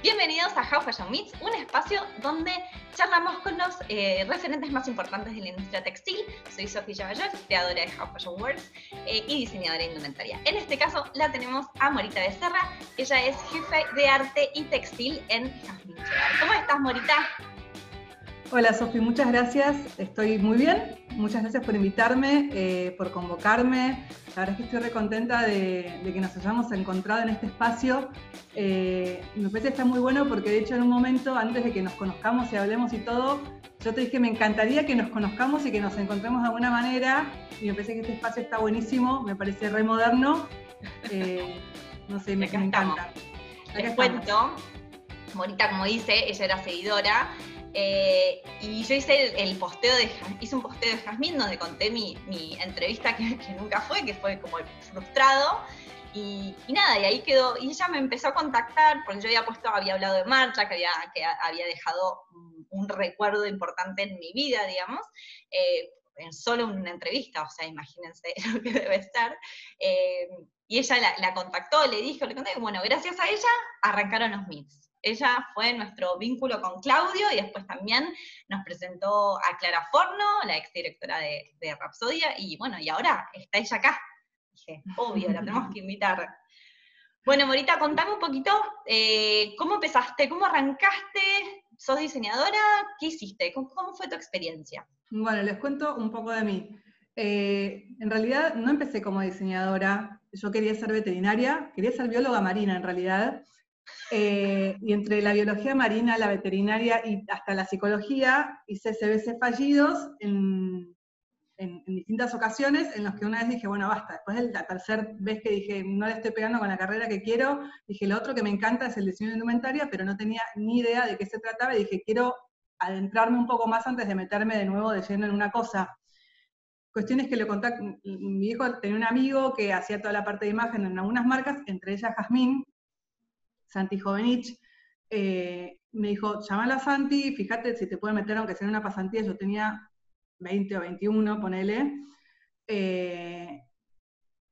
Bienvenidos a How Fashion Meets, un espacio donde charlamos con los eh, referentes más importantes de la industria textil. Soy Sofía Chavallac, creadora de How Fashion Works eh, y diseñadora de indumentaria. En este caso la tenemos a Morita Becerra, ella es jefe de arte y textil en Jasmine ¿Cómo estás, Morita? Hola, Sofía, muchas gracias. Estoy muy bien. Muchas gracias por invitarme, eh, por convocarme. La verdad es que estoy re contenta de, que nos hayamos encontrado en este espacio. Eh, me parece que está muy bueno porque, de hecho, en un momento, antes de que nos conozcamos y hablemos y todo, yo te dije, me encantaría que nos conozcamos y que nos encontremos de alguna manera. Y me parece que este espacio está buenísimo, me parece re moderno. Eh, no sé, me, me encanta. Les cuento, Morita, como dice, ella era seguidora eh, y yo hice el, posteo de hice un posteo de Jazmín donde conté mi, entrevista que, nunca fue, que fue como frustrado. Y, nada, y ahí quedó. Y ella me empezó a contactar, porque yo había puesto, había hablado de marcha, que había, que había dejado un, recuerdo importante en mi vida, digamos. Eh, en solo una entrevista, o sea, imagínense lo que debe estar. Eh, y ella la, contactó, le dijo, le conté, bueno, gracias a ella arrancaron los meets ella fue nuestro vínculo con Claudio y después también nos presentó a Clara Forno, la exdirectora de, de Rapsodia, y bueno, y ahora está ella acá. Dije, obvio, la tenemos que invitar. Bueno, Morita, contame un poquito, eh, ¿cómo empezaste? ¿Cómo arrancaste? ¿Sos diseñadora? ¿Qué hiciste? ¿Cómo, fue tu experiencia? Bueno, les cuento un poco de mí. Eh, en realidad no empecé como diseñadora, yo quería ser veterinaria, quería ser bióloga marina en realidad, eh, y entre la biología marina, la veterinaria y hasta la psicología, hice CBC fallidos en, en, distintas ocasiones en los que una vez dije, bueno, basta. Después de la tercera vez que dije, no le estoy pegando con la carrera que quiero, dije, lo otro que me encanta es el diseño de indumentaria, pero no tenía ni idea de qué se trataba y dije, quiero adentrarme un poco más antes de meterme de nuevo de lleno en una cosa. Cuestiones que le conté, mi hijo tenía un amigo que hacía toda la parte de imagen en algunas marcas, entre ellas Jazmín, Santi Jovenich, eh, me dijo, llamala a Santi, fíjate si te puede meter aunque sea en una pasantía, yo tenía 20 o 21, ponele. Eh,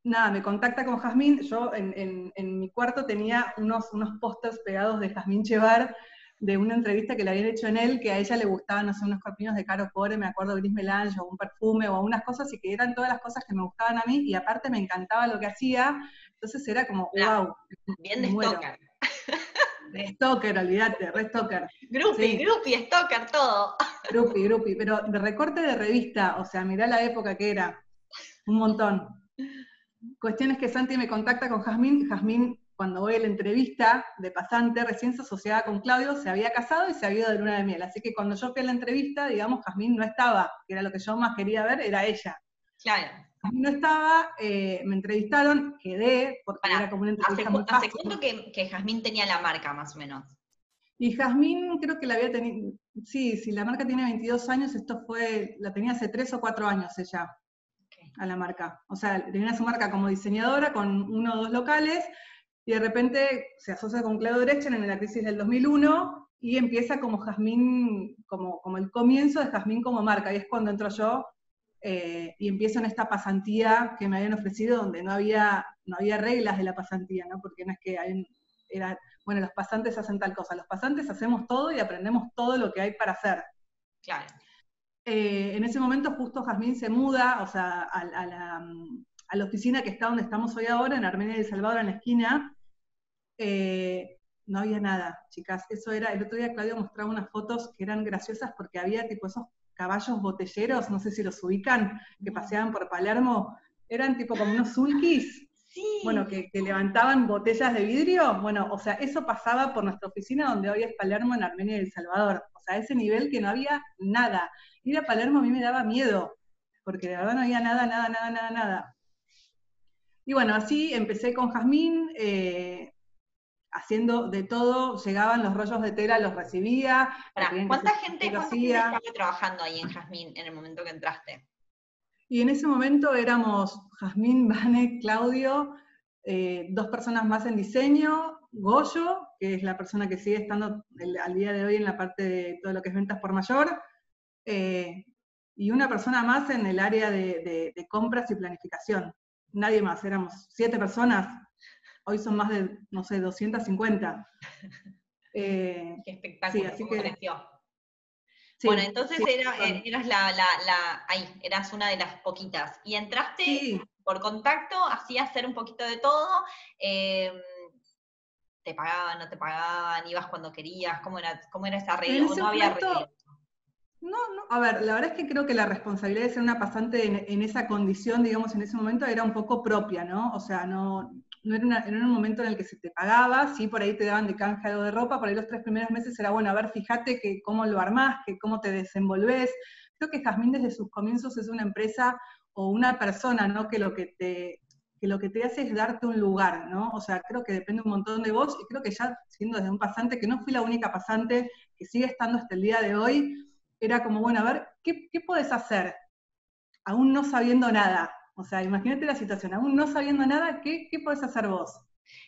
nada, me contacta con Jazmín, yo en, mi cuarto tenía unos, unos pósters pegados de Jazmín Chevar, de una entrevista que le habían hecho en él, que a ella le gustaban, no sé, unos corpinos de Caro Core, me acuerdo, Gris Melange, o un perfume, o unas cosas, y que eran todas las cosas que me gustaban a mí, y aparte me encantaba lo que hacía, entonces era como, wow. Bien de. De Stalker, olvídate, re Stalker. Grupi, Grupi, Stalker, todo. Grupi, Grupi, pero de recorte de revista, o sea, mirá la época que era. Un montón. Cuestiones que Santi me contacta con Jazmín. Jazmín, cuando voy a la entrevista de pasante, recién se asociaba con Claudio, se había casado y se había ido de luna de miel. Así que cuando yo fui a la entrevista, digamos, Jazmín no estaba, que era lo que yo más quería ver, era ella. Claro no estaba, eh, me entrevistaron, quedé, porque era como una entrevista ¿Hace, ¿hace cuánto que, que Jazmín tenía la marca, más o menos? Y Jazmín creo que la había tenido, sí, si la marca tiene 22 años, esto fue, la tenía hace 3 o 4 años ella, a la marca. O sea, tenía su marca como diseñadora con uno o dos locales, y de repente se asocia con Claudio Drechen en la crisis del 2001, y empieza como Jazmín, como, como el comienzo de Jazmín como marca, y es cuando entro yo eh, y empiezo en esta pasantía que me habían ofrecido donde no había, no había reglas de la pasantía, ¿no? porque no es que hay, era, bueno, los pasantes hacen tal cosa, los pasantes hacemos todo y aprendemos todo lo que hay para hacer. Claro. Eh, en ese momento justo Jazmín se muda, o sea, a, la, a, la, oficina que está donde estamos hoy ahora, en Armenia y El Salvador, en la esquina, eh, no había nada, chicas. Eso era, el otro día Claudio mostraba unas fotos que eran graciosas porque había tipo esos caballos botelleros, no sé si los ubican, que paseaban por Palermo, eran tipo como unos sulkis. Bueno, que, levantaban botellas de vidrio. Bueno, o sea, eso pasaba por nuestra oficina donde hoy es Palermo en Armenia y El Salvador. O sea, ese nivel que no había nada. Ir a Palermo a mí me daba miedo, porque de verdad no había nada, nada, nada, nada, nada. Y bueno, así empecé con Jazmín, eh, haciendo de todo, llegaban los rollos de tela, los recibía. ¿Cuánta, gente, estaba trabajando ahí en Jazmín en el momento que entraste? Y en ese momento éramos Jazmín, Vane, Claudio, eh, dos personas más en diseño, Goyo, que es la persona que sigue estando al día de hoy en la parte de todo lo que es ventas por mayor, eh, y una persona más en el área de compras y planificación. Nadie más, éramos siete personas hoy son más de, no sé, 250. Eh, Qué espectáculo, sí, bueno, entonces eh, eras la, la, ahí, eras una de las poquitas. Y entraste por contacto, hacías hacer un poquito de todo. Em, te pagaban, no te pagaban, ibas cuando querías, ¿cómo era, cómo era esa regla? no había regla? No, no, a ver, la verdad es que creo que la responsabilidad de ser una pasante en, esa condición, digamos, en ese momento era un poco propia, ¿no? O sea, no, no era, un momento en el que se te pagaba, sí, por ahí te daban de canje de ropa, por ahí los tres primeros meses era, bueno, a ver, fíjate que cómo lo armás, que cómo te desenvolves. Creo que Jazmín desde sus comienzos es una empresa o una persona, ¿no? Que lo que te, que lo que te hace es darte un lugar, ¿no? O sea, creo que depende un montón de vos, y creo que ya siendo desde un pasante, que no fui la única pasante que sigue estando hasta el día de hoy, era como, bueno, a ver, ¿qué, qué hacer? Aún no sabiendo nada. O sea, imagínate la situación, aún no sabiendo nada, ¿qué, qué podés hacer vos?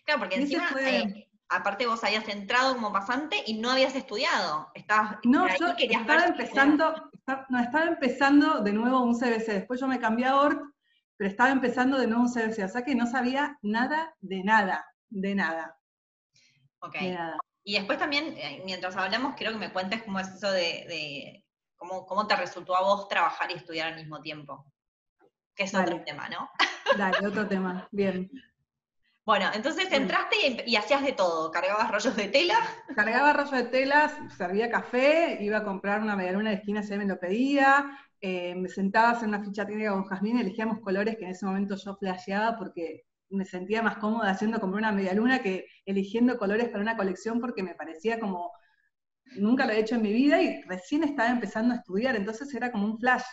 Claro, porque encima, eh, aparte vos habías entrado como pasante y no habías estudiado. Estabas, no, yo estaba empezando, no, estaba empezando de nuevo un CBC. Después yo me cambié a ORT, pero estaba empezando de nuevo un CBC. O sea que no sabía nada de nada, de nada. Ok. Y después también, eh, mientras hablamos, quiero que me cuentes cómo es eso de, cómo, cómo, te resultó a vos trabajar y estudiar al mismo tiempo. Que es otro tema, ¿no? Dale, otro tema. Bien. Bueno, entonces entraste y, hacías de todo. ¿Cargabas rollos de tela? Cargaba rollos de telas, servía café, iba a comprar una medialuna de esquina si me lo pedía, eh, me sentaba a hacer una ficha técnica con Jazmín, elegíamos colores que en ese momento yo flasheaba porque me sentía más cómoda haciendo como una media luna que eligiendo colores para una colección porque me parecía como, nunca lo he hecho en mi vida y recién estaba empezando a estudiar, entonces era como un flash.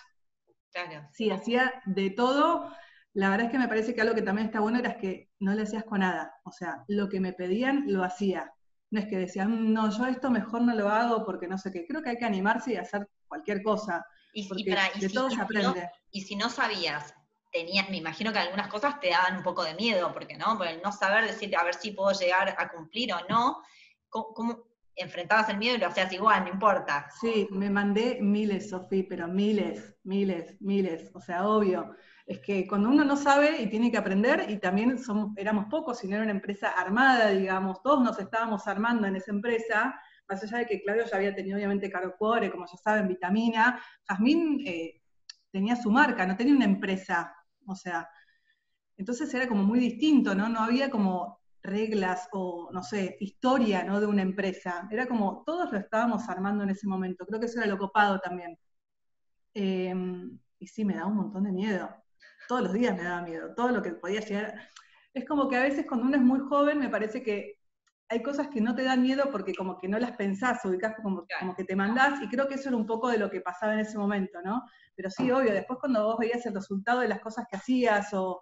Claro. Sí, hacía de todo. La verdad es que me parece que algo que también está bueno era que no le hacías con nada. O sea, lo que me pedían, lo hacía. No es que decían, no, yo esto mejor no lo hago porque no sé qué. Creo que hay que animarse y hacer cualquier cosa. Y, de todo se aprende. y si no sabías tenías, me imagino que algunas cosas te daban un poco de miedo, porque no, por el no saber decir a ver si puedo llegar a cumplir o no, ¿cómo, enfrentabas el miedo y lo hacías igual, no importa? Sí, me mandé miles, Sofía, pero miles, miles, miles, o sea, obvio. Es que cuando uno no sabe y tiene que aprender, y también somos, éramos pocos, si no era una empresa armada, digamos, todos nos estábamos armando en esa empresa, más allá de que Claudio ya había tenido obviamente Caro Cuore, como ya saben, Vitamina, Jazmín eh, tenía su marca, no tenía una empresa o sea, entonces era como muy distinto, ¿no? No había como reglas o, no sé, historia, ¿no? De una empresa. Era como, todos lo estábamos armando en ese momento. Creo que eso era lo copado también. Em, y sí, me daba un montón de miedo. Todos los días me daba miedo. Todo lo que podía llegar. Es como que a veces cuando uno es muy joven, me parece que hay cosas que no te dan miedo porque como que no las pensás, ubicás como, como que te mandás, y creo que eso era un poco de lo que pasaba en ese momento, ¿no? Pero sí, obvio, después cuando vos veías el resultado de las cosas que hacías o,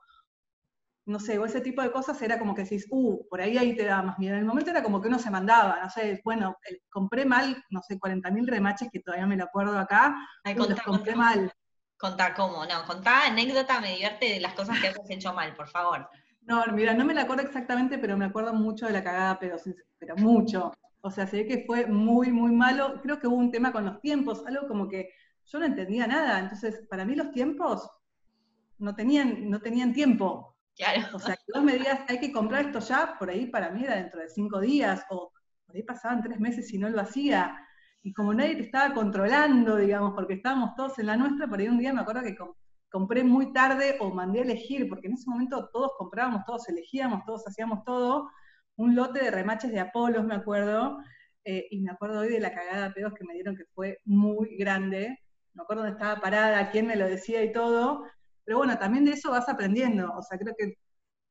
no sé, o ese tipo de cosas, era como que decís, uh, por ahí ahí te da más miedo. En el momento era como que uno se mandaba, no sé, bueno, compré mal, no sé, 40.000 remaches que todavía me lo acuerdo acá, Ay, los compré mal. Contá cómo, no, contá anécdota, me divierte de las cosas que has hecho mal, por favor. No, mira, no me la acuerdo exactamente, pero me acuerdo mucho de la cagada, pero, pero mucho. O sea, se ve que fue muy, muy malo. Creo que hubo un tema con los tiempos, algo como que yo no entendía nada. Entonces, para mí los tiempos no tenían, no tenían tiempo. Claro. O sea, que vos me digas, hay que comprar esto ya, por ahí para mí era dentro de cinco días, o por ahí pasaban tres meses y no lo hacía. Y como nadie te estaba controlando, digamos, porque estábamos todos en la nuestra, por ahí un día me acuerdo que compré muy tarde o mandé a elegir, porque en ese momento todos comprábamos, todos elegíamos, todos hacíamos todo, un lote de remaches de Apolos, me acuerdo, eh, y me acuerdo hoy de la cagada de pedos que me dieron que fue muy grande, me acuerdo dónde estaba parada, quién me lo decía y todo, pero bueno, también de eso vas aprendiendo, o sea, creo que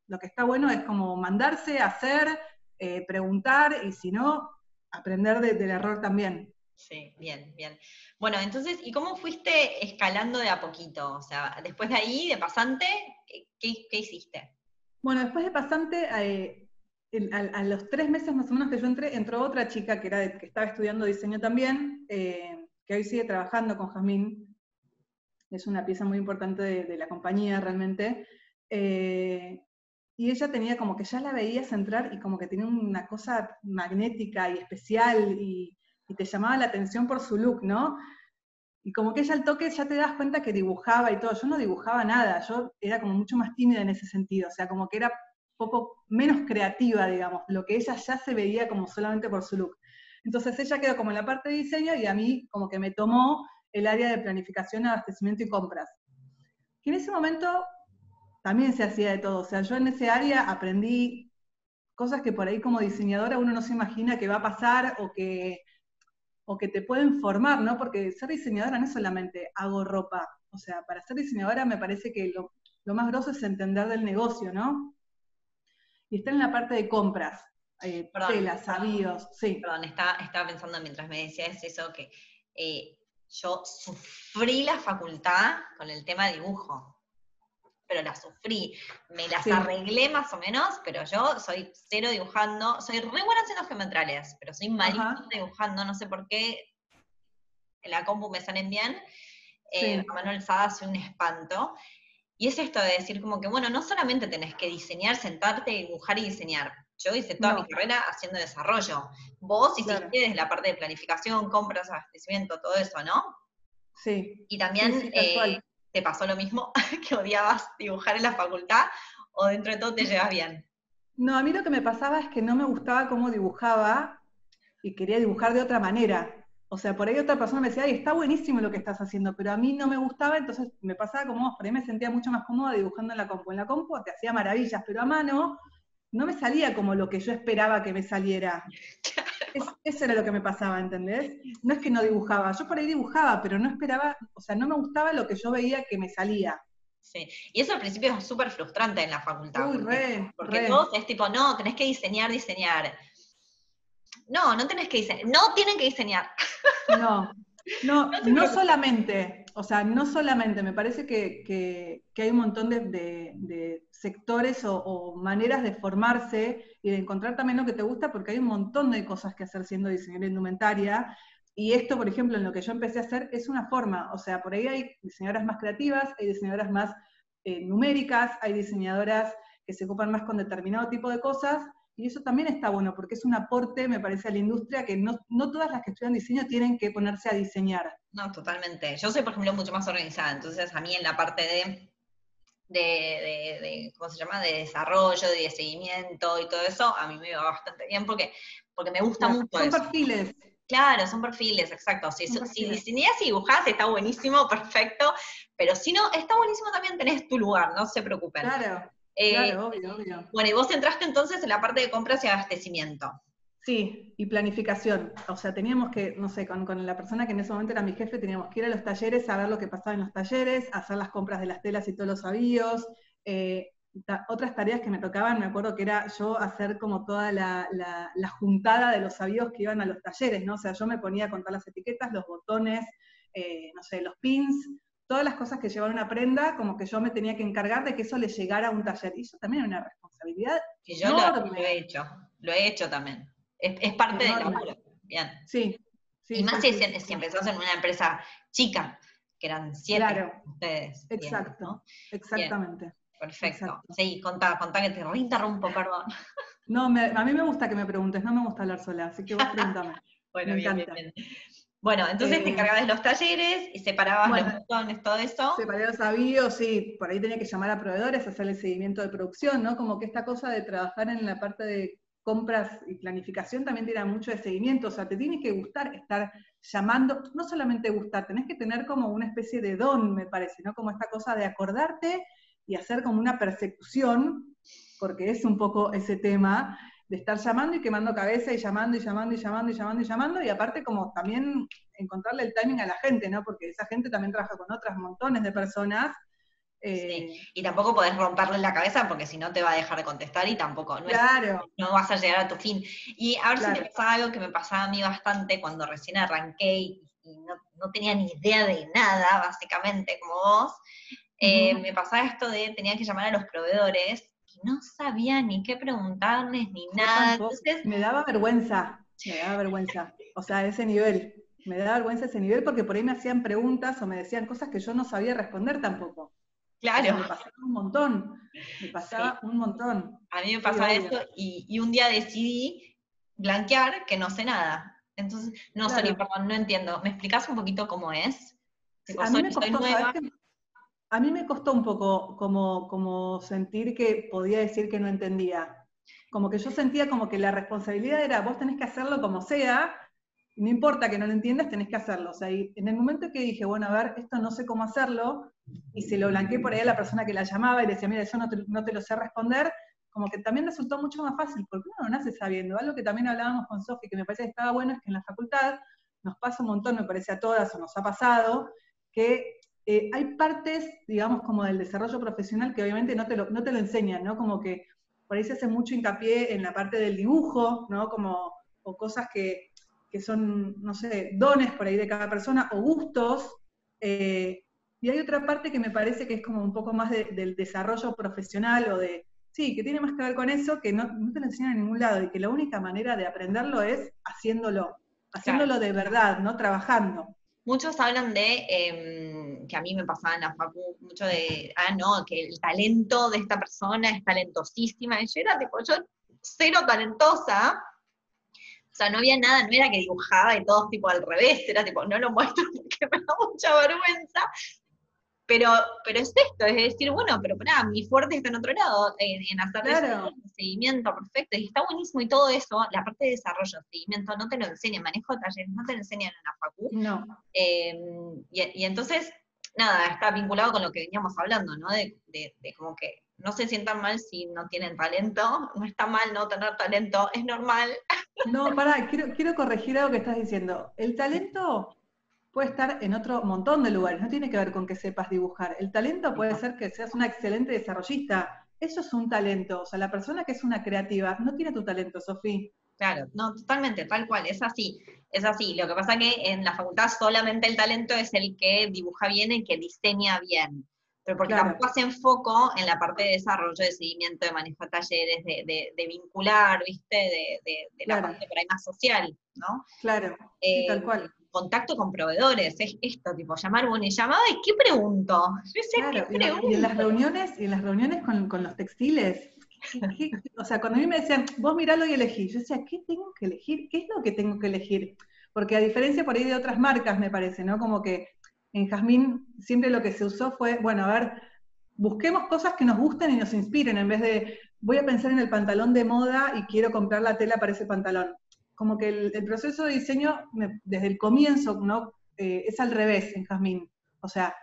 lo que está bueno es como mandarse, hacer, eh, preguntar, y si no, aprender del error también. Sí, bien, bien. Bueno, entonces, ¿y cómo fuiste escalando de a poquito? O sea, después de ahí, de pasante, ¿qué, hiciste? Bueno, después de pasante, eh, a, los tres meses más o menos que yo entré, entró otra chica que, era que estaba estudiando diseño también, eh, que hoy sigue trabajando con Jazmín. Es una pieza muy importante de, la compañía realmente. Eh, y ella tenía como que ya la veías entrar y como que tenía una cosa magnética y especial y y te llamaba la atención por su look, ¿no? Y como que ella al toque ya te das cuenta que dibujaba y todo. Yo no dibujaba nada, yo era como mucho más tímida en ese sentido, o sea, como que era poco menos creativa, digamos, lo que ella ya se veía como solamente por su look. Entonces ella quedó como en la parte de diseño y a mí como que me tomó el área de planificación, abastecimiento y compras. Y en ese momento también se hacía de todo. O sea, yo en ese área aprendí cosas que por ahí como diseñadora uno no se imagina que va a pasar o que, o que te pueden formar, ¿no? Porque ser diseñadora no es solamente hago ropa. O sea, para ser diseñadora me parece que lo, lo más grosso es entender del negocio, ¿no? Y está en la parte de compras, eh, telas, avíos, sí. Perdón, estaba, estaba, pensando mientras me decías eso que eh, yo sufrí la facultad con el tema de dibujo, pero la sufrí. Me las arreglé más o menos, pero yo soy cero dibujando, soy re buena haciendo geometrales, pero soy malísima dibujando, no sé por qué en la compu me salen bien. Eh, Manuel Sada hace un espanto. Y es esto de decir como que, bueno, no solamente tenés que diseñar, sentarte, dibujar y diseñar. Yo hice toda mi carrera haciendo desarrollo. Vos hiciste desde la parte de planificación, compras, abastecimiento, todo eso, ¿no? Sí. Y también eh, te pasó lo mismo, que odiabas dibujar en la facultad, o dentro de todo te llevas bien. No, a mí lo que me pasaba es que no me gustaba cómo dibujaba y quería dibujar de otra manera. O sea, por ahí otra persona me decía, ay, está buenísimo lo que estás haciendo, pero a mí no me gustaba, entonces me pasaba como vos, por ahí me sentía mucho más cómoda dibujando en la compu. En la compu te hacía maravillas, pero a mano no me salía como lo que yo esperaba que me saliera. eso era lo que me pasaba, ¿entendés? No es que no dibujaba, yo por ahí dibujaba, pero no esperaba, o sea, no me gustaba lo que yo veía que me salía. Sí, y eso al principio es súper frustrante en la facultad. Uy, re, porque vos es tipo, no, tenés que diseñar, diseñar. No, no tenés que diseñar, no tienen que diseñar. No, no, no, solamente, o sea, no solamente, me parece que, hay un montón de, sectores o, maneras de formarse y de encontrar también lo que te gusta, porque hay un montón de cosas que hacer siendo diseñadora indumentaria. Y esto, por ejemplo, en lo que yo empecé a hacer, es una forma, o sea, por ahí hay diseñadoras más creativas, hay diseñadoras más eh, numéricas, hay diseñadoras que se ocupan más con determinado tipo de cosas, y eso también está bueno, porque es un aporte, me parece, a la industria que no, todas las que estudian diseño tienen que ponerse a diseñar. No, totalmente. Yo soy, por ejemplo, mucho más organizada, entonces a mí en la parte de, de, ¿cómo se llama?, de desarrollo, de seguimiento y todo eso, a mí me va bastante bien porque, porque me gusta mucho Son perfiles. Claro, son perfiles, exacto. Si, si diseñas y dibujás, está buenísimo, perfecto, pero si no, está buenísimo también tenés tu lugar, no se preocupen. Claro. Eh, obvio, obvio. Bueno, y vos entraste entonces en la parte de compras y abastecimiento. Sí, y planificación. O sea, teníamos que, no sé, con, la persona que en ese momento era mi jefe, teníamos que ir a los talleres, saber lo que pasaba en los talleres, hacer las compras de las telas y todos los avíos. Eh, otras tareas que me tocaban, me acuerdo que era yo hacer como toda la, juntada de los avíos que iban a los talleres, ¿no? O sea, yo me ponía a contar las etiquetas, los botones, eh, no sé, los pins, todas las cosas que llevaban una prenda, como que yo me tenía que encargar de que eso le llegara a un taller. Y eso también es una responsabilidad. Que yo lo, he hecho, lo he hecho también. Es, parte del laburo. Bien. Sí. y más si, empezás en una empresa chica, que eran siete claro. ustedes. Exacto, exactamente. Perfecto. Sí, contá, contá que te reinterrumpo, perdón. No, a mí me gusta que me preguntes, no me gusta hablar sola, así que vos pregúntame. bueno, me bien, encanta. bien. Bueno, entonces te eh, encargabas de los talleres y separabas los botones, todo eso. Separé los avíos, sí, por ahí tenía que llamar a proveedores, hacer el seguimiento de producción, ¿no? Como que esta cosa de trabajar en la parte de compras y planificación también tiene mucho de seguimiento, o sea, te tiene que gustar estar llamando, no solamente gustar, tenés que tener como una especie de don, me parece, ¿no? Como esta cosa de acordarte y hacer como una persecución, porque es un poco ese tema, de estar llamando y quemando cabeza y llamando y llamando y llamando y llamando y llamando, y aparte como también encontrarle el timing a la gente, ¿no? Porque esa gente también trabaja con otras montones de personas. Eh, y tampoco podés romperle la cabeza porque si no te va a dejar de contestar y tampoco, no, claro. no vas a llegar a tu fin. Y a ver si te pasa algo que me pasaba a mí bastante cuando recién arranqué y, no, no, tenía ni idea de nada, básicamente, como vos. Eh, me pasaba esto de tenía que llamar a los proveedores no sabía ni qué preguntarles ni nada. Me daba vergüenza, me daba vergüenza. O sea, ese nivel. Me daba vergüenza ese nivel porque por ahí me hacían preguntas o me decían cosas que yo no sabía responder tampoco. Claro. me pasaba un montón. Me pasaba un montón. A mí me pasaba eso y, un día decidí blanquear que no sé nada. Entonces, no, sé, perdón, no entiendo. ¿Me explicas un poquito cómo es? A mí me costó, a mí me costó un poco como, como sentir que podía decir que no entendía. Como que yo sentía como que la responsabilidad era, vos tenés que hacerlo como sea, no importa que no lo entiendas, tenés que hacerlo. O sea, y en el momento que dije, bueno, a ver, esto no sé cómo hacerlo, y se lo blanqueé por ahí a la persona que la llamaba y le decía, mira, yo no te, no te lo sé responder, como que también resultó mucho más fácil, porque uno no nace sabiendo. Algo que también hablábamos con Sofi, que me parece que estaba bueno, es que en la facultad nos pasa un montón, me parece a todas, o nos ha pasado, que eh, hay partes, digamos, como del desarrollo profesional que obviamente no te, lo, no te lo enseñan, ¿no? Como que por ahí se hace mucho hincapié en la parte del dibujo, ¿no? Como, o cosas que, que son, no sé, dones por ahí de cada persona, o gustos, eh, y hay otra parte que me parece que es como un poco más del desarrollo profesional o de, sí, que tiene más que ver con eso, que no, te lo enseñan en ningún lado y que la única manera de aprenderlo es haciéndolo, haciéndolo de verdad, ¿no? Trabajando. Muchos hablan de, em, que a mí me pasaba en la facu, mucho de, ah, no, que el talento de esta persona es talentosísima, y yo era tipo, yo cero talentosa, o sea, no había nada, no era que dibujaba y todo tipo al revés, era tipo, no lo muestro porque me da mucha vergüenza, pero, pero es esto, es decir, bueno, pero pará, mi fuerte está en otro lado, en, hacer el seguimiento perfecto, y está buenísimo y todo eso, la parte de desarrollo, seguimiento, no te lo enseñan, manejo de talleres, no te lo enseñan en la facu. No. Em, y, entonces, nada, está vinculado con lo que veníamos hablando, ¿no? De, de, de, como que no se sientan mal si no tienen talento, no está mal no tener talento, es normal. No, pará, quiero, quiero corregir algo que estás diciendo. El talento puede estar en otro montón de lugares, no tiene que ver con que sepas dibujar. El talento puede ser que seas una excelente desarrollista. Eso es un talento. O sea, la persona que es una creativa no tiene tu talento, Sofía. Claro, no, totalmente, tal cual, es así, es así. Lo que pasa que en la facultad solamente el talento es el que dibuja bien y que diseña bien. Pero porque tampoco hacen foco en la parte de desarrollo, de seguimiento, de manejo de talleres, de, vincular, ¿viste? De, la parte por ahí más social, ¿no? Claro, eh, tal cual contacto con proveedores, es esto, tipo, llamar, bueno, y llamaba, ¿y qué pregunto? Yo Y, en las reuniones, y en las reuniones con, los textiles, o sea, cuando a mí me decían, vos miralo y elegí, yo decía, ¿qué tengo que elegir? ¿Qué es lo que tengo que elegir? Porque a diferencia por ahí de otras marcas, me parece, ¿no? Como que en Jazmín siempre lo que se usó fue, bueno, a ver, busquemos cosas que nos gusten y nos inspiren, en vez de, voy a pensar en el pantalón de moda y quiero comprar la tela para ese pantalón como que el, proceso de diseño, desde el comienzo, ¿no? Eh, es al revés en Jazmín. O sea,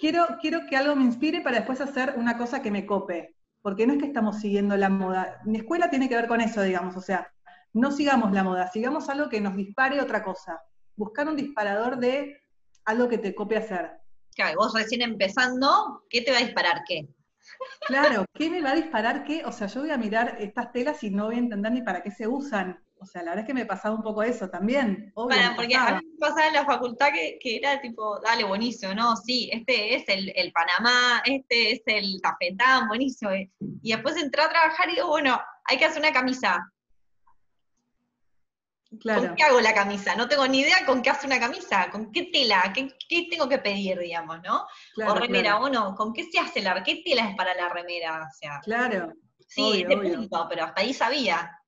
quiero, quiero que algo me inspire para después hacer una cosa que me cope. Porque no es que estamos siguiendo la moda. Mi escuela tiene que ver con eso, digamos. O sea, no sigamos la moda, sigamos algo que nos dispare otra cosa. Buscar un disparador de algo que te cope hacer. Claro, vos recién empezando, ¿qué te va a disparar qué? Claro, ¿qué me va a disparar qué? O sea, yo voy a mirar estas telas y no voy a entender ni para qué se usan. O sea, la verdad es que me pasaba un poco eso también. bueno, porque a mí me pasaba en la facultad que, era tipo, dale, buenísimo, ¿no? Sí, este es el, Panamá, este es el tafetán, buenísimo. Y después entré a trabajar y digo, bueno, hay que hacer una camisa. Claro. ¿Con qué hago la camisa? No tengo ni idea con qué hace una camisa, con qué tela, qué, tengo que pedir, digamos, ¿no? o remera, o no, ¿con qué se hace la qué tela es para la remera? O sea, claro. Sí, de punto, pero hasta ahí sabía.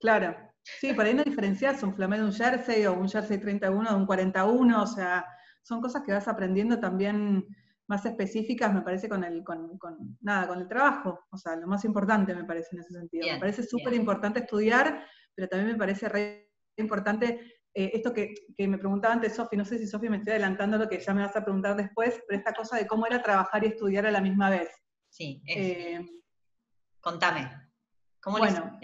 Claro, Sí, por ahí no diferencias un flamé de un jersey o un jersey 31 de un 41, o sea, son cosas que vas aprendiendo también más específicas, me parece, con el, con, nada, con el trabajo. O sea, lo más importante me parece en ese sentido. me parece súper importante estudiar, pero también me parece re importante eh, esto que, me preguntaba antes Sofi, no sé si Sofi me estoy adelantando lo que ya me vas a preguntar después, pero esta cosa de cómo era trabajar y estudiar a la misma vez. Sí, eh, contame. ¿Cómo bueno,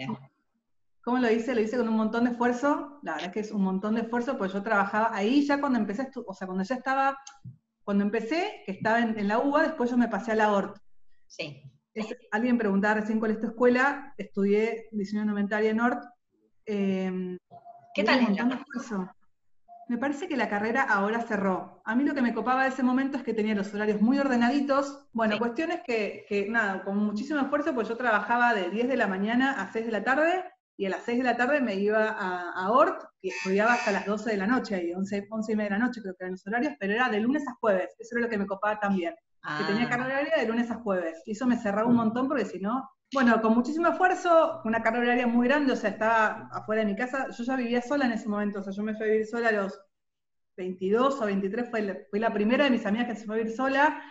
¿Cómo lo hice? Lo hice con un montón de esfuerzo. La verdad es que es un montón de esfuerzo, pues yo trabajaba ahí ya cuando empecé, o sea, cuando ya estaba, cuando empecé, que estaba en, la UBA, después yo me pasé a la ORT. Sí. alguien preguntaba recién cuál es tu escuela, estudié diseño indumentaria en ORT. Em, ¿Qué tal es la Me parece que la carrera ahora cerró. A mí lo que me copaba de ese momento es que tenía los horarios muy ordenaditos. Bueno, cuestiones que, que, nada, con muchísimo esfuerzo, pues yo trabajaba de 10 de la mañana a 6 de la tarde y a las 6 de la tarde me iba a, a Ort, y estudiaba hasta las 12 de la noche, ahí, 11, 11 y media de la noche creo que eran los horarios, pero era de lunes a jueves, eso era lo que me copaba también, que tenía ah. carga horaria de lunes a jueves, y eso me cerraba un montón porque si no, bueno, con muchísimo esfuerzo, una carga horaria muy grande, o sea, estaba afuera de mi casa, yo ya vivía sola en ese momento, o sea, yo me fui a vivir sola a los 22 o 23, fue la, fui la primera de mis amigas que se fue a vivir sola,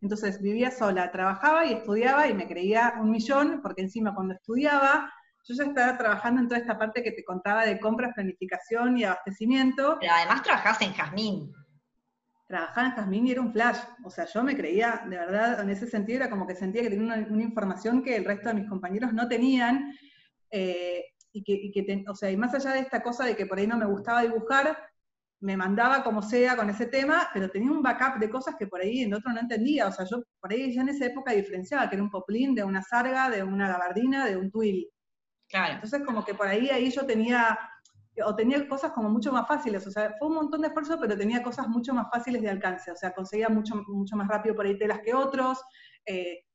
entonces vivía sola, trabajaba y estudiaba y me creía un millón, porque encima cuando estudiaba yo ya estaba trabajando en toda esta parte que te contaba de compras, planificación y abastecimiento. Pero además trabajás en Jazmín. Trabajaba en Jazmín y era un flash. O sea, yo me creía, de verdad, en ese sentido, era como que sentía que tenía una, información que el resto de mis compañeros no tenían. Eh, y que, o sea, y más allá de esta cosa de que por ahí no me gustaba dibujar, me mandaba como sea con ese tema, pero tenía un backup de cosas que por ahí en otro no entendía. O sea, yo por ahí ya en esa época diferenciaba que era un poplín de una sarga, de una gabardina, de un twill. Claro. Entonces como que por ahí, ahí yo tenía, o tenía cosas como mucho más fáciles. O sea, fue un montón de esfuerzo, pero tenía cosas mucho más fáciles de alcance. O sea, conseguía mucho, mucho más rápido por ahí telas que otros. Eh,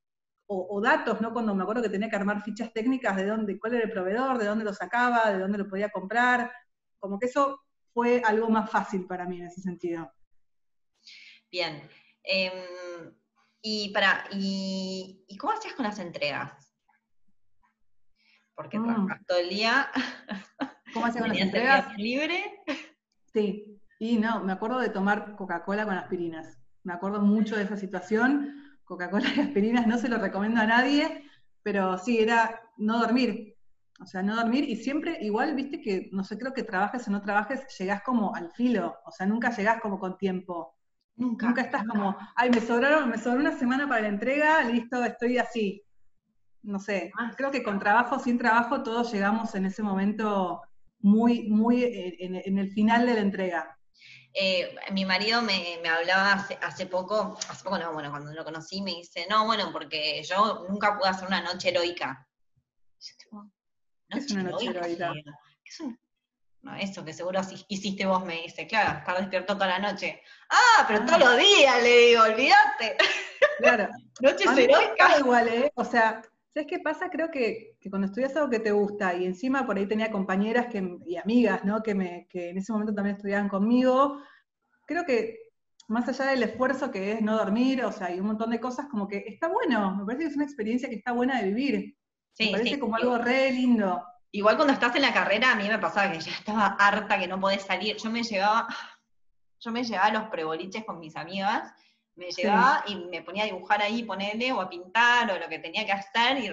o, datos, ¿no? Cuando me acuerdo que tenía que armar fichas técnicas de dónde, cuál era el proveedor, de dónde lo sacaba, de dónde lo podía comprar. Como que eso fue algo más fácil para mí en ese sentido. Bien. Em, y, para, y, cómo hacías con las entregas? Porque mm. trabajas todo el día. ¿Cómo hacías con las entregas? libre? Sí, y no, me acuerdo de tomar Coca-Cola con aspirinas. Me acuerdo mucho de esa situación. Coca-Cola y aspirinas no se lo recomiendo a nadie, pero sí, era no dormir. O sea, no dormir y siempre, igual, viste que, no sé, creo que trabajes o no trabajes, llegás como al filo, o sea, nunca llegás como con tiempo. Nunca. Nunca estás como, ay, me sobraron, me sobró una semana para la entrega, listo, estoy así. No sé, ah, creo que con trabajo, sin trabajo, todos llegamos en ese momento muy, muy eh, en, el final de la entrega. Eh, mi marido me, hablaba hace, hace, poco, hace poco no, bueno, cuando lo conocí me dice, no, bueno, porque yo nunca pude hacer una noche heroica. ¿Qué es una noche heroica? No, eso que seguro hiciste vos, me dice, claro, estar despierto toda la noche. Ah, pero todos los días, le digo, olvídate. Claro. Noches heroicas. Igual, ¿eh? O sea, ¿sabes qué pasa? Creo que, cuando estudias algo que te gusta, y encima por ahí tenía compañeras que, y amigas, ¿no? Que, me, que en ese momento también estudiaban conmigo, creo que más allá del esfuerzo que es no dormir, o sea, y un montón de cosas, como que está bueno, me parece que es una experiencia que está buena de vivir. me parece como algo re lindo. Igual cuando estás en la carrera, a mí me pasaba que ya estaba harta, que no podés salir. Yo me llevaba, yo me llevaba a los preboliches con mis amigas, me llevaba y me ponía a dibujar ahí, ponerle, o a pintar, o lo que tenía que hacer, y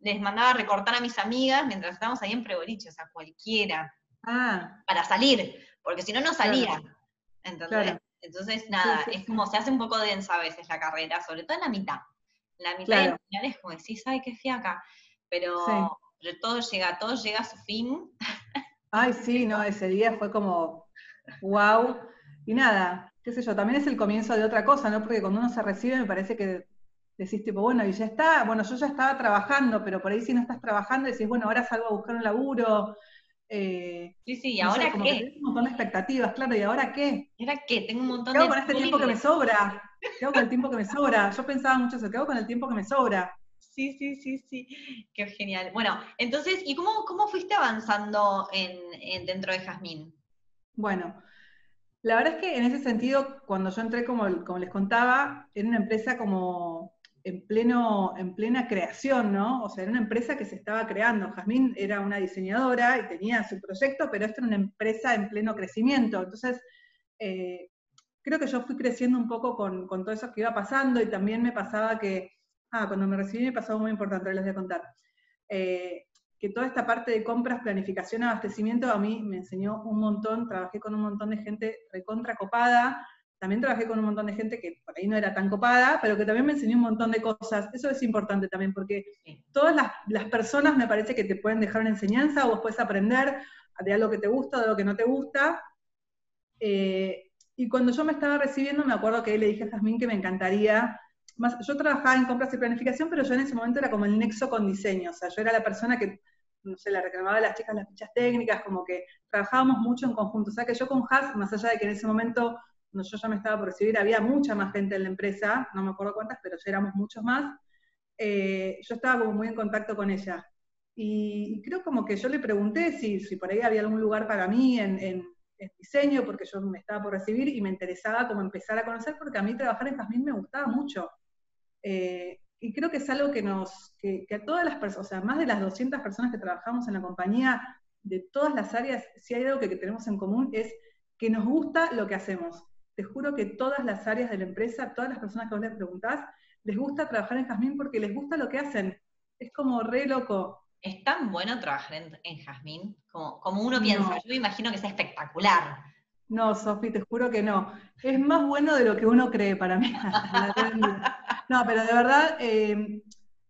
les mandaba a recortar a mis amigas mientras estábamos ahí en preboliches, o sea, cualquiera. Ah. Para salir, porque si no, no salía. Entonces, nada, es como se hace un poco densa a veces la carrera, sobre todo en la mitad. la mitad del final es como decís, ay, qué fiaca. Pero pero todo llega, todo llega a su fin. Ay, sí, no, ese día fue como, wow. Y nada, qué sé yo, también es el comienzo de otra cosa, ¿no? Porque cuando uno se recibe me parece que decís tipo, bueno, y ya está, bueno, yo ya estaba trabajando, pero por ahí si no estás trabajando decís, bueno, ahora salgo a buscar un laburo. Eh, sí, sí, ¿y ahora qué? un montón de expectativas, claro, ¿y ahora qué? ¿Y ahora qué? Tengo un montón ¿Qué hago con este tiempo que me sobra? ¿Qué hago con el tiempo que me sobra? Yo pensaba mucho eso, ¿qué hago con el tiempo que me sobra? Sí, sí, sí, sí. Qué genial. Bueno, entonces, ¿y cómo, cómo fuiste avanzando en, dentro de Jazmín? Bueno, la verdad es que en ese sentido, cuando yo entré, como, les contaba, era una empresa como en, pleno, en plena creación, ¿no? O sea, era una empresa que se estaba creando. Jazmín era una diseñadora y tenía su proyecto, pero esta era una empresa en pleno crecimiento. Entonces, eh, creo que yo fui creciendo un poco con, con todo eso que iba pasando y también me pasaba que Ah, cuando me recibí me pasó algo muy importante, les voy a contar. Eh, que toda esta parte de compras, planificación, abastecimiento, a mí me enseñó un montón, trabajé con un montón de gente recontra copada, también trabajé con un montón de gente que por ahí no era tan copada, pero que también me enseñó un montón de cosas. Eso es importante también, porque todas las, personas me parece que te pueden dejar una enseñanza o vos puedes aprender de algo que te gusta, de algo que no te gusta. Eh, y cuando yo me estaba recibiendo, me acuerdo que le dije a Jazmín que me encantaría yo trabajaba en compras y planificación, pero yo en ese momento era como el nexo con diseño, o sea, yo era la persona que, no sé, le reclamaba a las chicas las fichas técnicas, como que trabajábamos mucho en conjunto, o sea que yo con Has, más allá de que en ese momento no, yo ya me estaba por recibir, había mucha más gente en la empresa, no me acuerdo cuántas, pero ya éramos muchos más, eh, yo estaba como muy en contacto con ella. Y, creo como que yo le pregunté si, si por ahí había algún lugar para mí en, en diseño, porque yo me estaba por recibir y me interesaba como empezar a conocer, porque a mí trabajar en Jazmín me gustaba mucho. Eh, y creo que es algo que nos, que, a todas las personas, o sea, más de las 200 personas que trabajamos en la compañía, de todas las áreas, si hay algo que, tenemos en común es que nos gusta lo que hacemos. Te juro que todas las áreas de la empresa, todas las personas que vos les preguntás, les gusta trabajar en Jazmín porque les gusta lo que hacen. Es como re loco. ¿Es tan bueno trabajar en, en Jazmín como, como uno piensa? Yo me imagino que es espectacular. No, Sofi, te juro que no. Es más bueno de lo que uno cree para mí. no, pero de verdad, eh,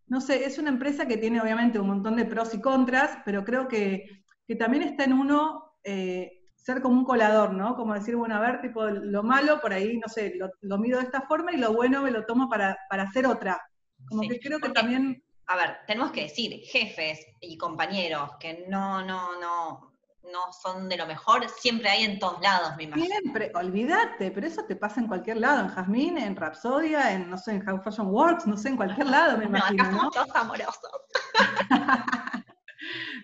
no sé, es una empresa que tiene obviamente un montón de pros y contras, pero creo que, también está en uno eh, ser como un colador, ¿no? Como decir, bueno, a ver, tipo, lo malo por ahí, no sé, lo, lo mido de esta forma y lo bueno me lo tomo para, hacer otra. Como que creo que también... A ver, tenemos que decir, jefes y compañeros que no, no, no, no son de lo mejor, siempre hay en todos lados, me imagino. Siempre, olvídate, pero eso te pasa en cualquier lado, en Jasmine, en Rapsodia, en, no sé, en How Fashion Works, no sé, en cualquier lado, me imagino. Acá somos todos amorosos.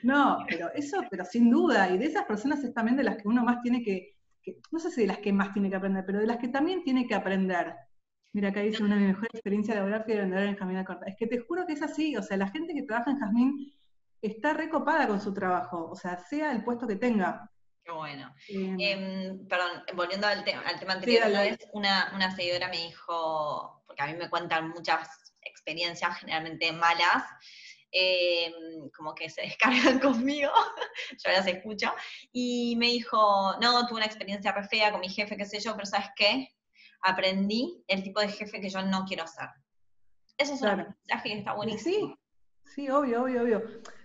no, pero eso, pero sin duda, y de esas personas es también de las que uno más tiene que, no sé si de las que más tiene que aprender, pero de las que también tiene que aprender. Mira, acá dice una de mis mejores experiencias laboral que vendedora en Jasmine Corta. Es que te juro que es así, o sea, la gente que trabaja en Jasmine está recopada con su trabajo, o sea, sea el puesto que tenga. Qué bueno. Em, perdón, volviendo al, tema, al tema anterior, una, una seguidora me dijo, porque a mí me cuentan muchas experiencias generalmente malas, em, como que se descargan conmigo, yo las escucho, y me dijo, no, tuve una experiencia re fea con mi jefe, qué sé yo, pero ¿sabes qué? Aprendí el tipo de jefe que yo no quiero ser. Eso es un aprendizaje que está buenísimo. Sí, sí, obvio, obvio, obvio.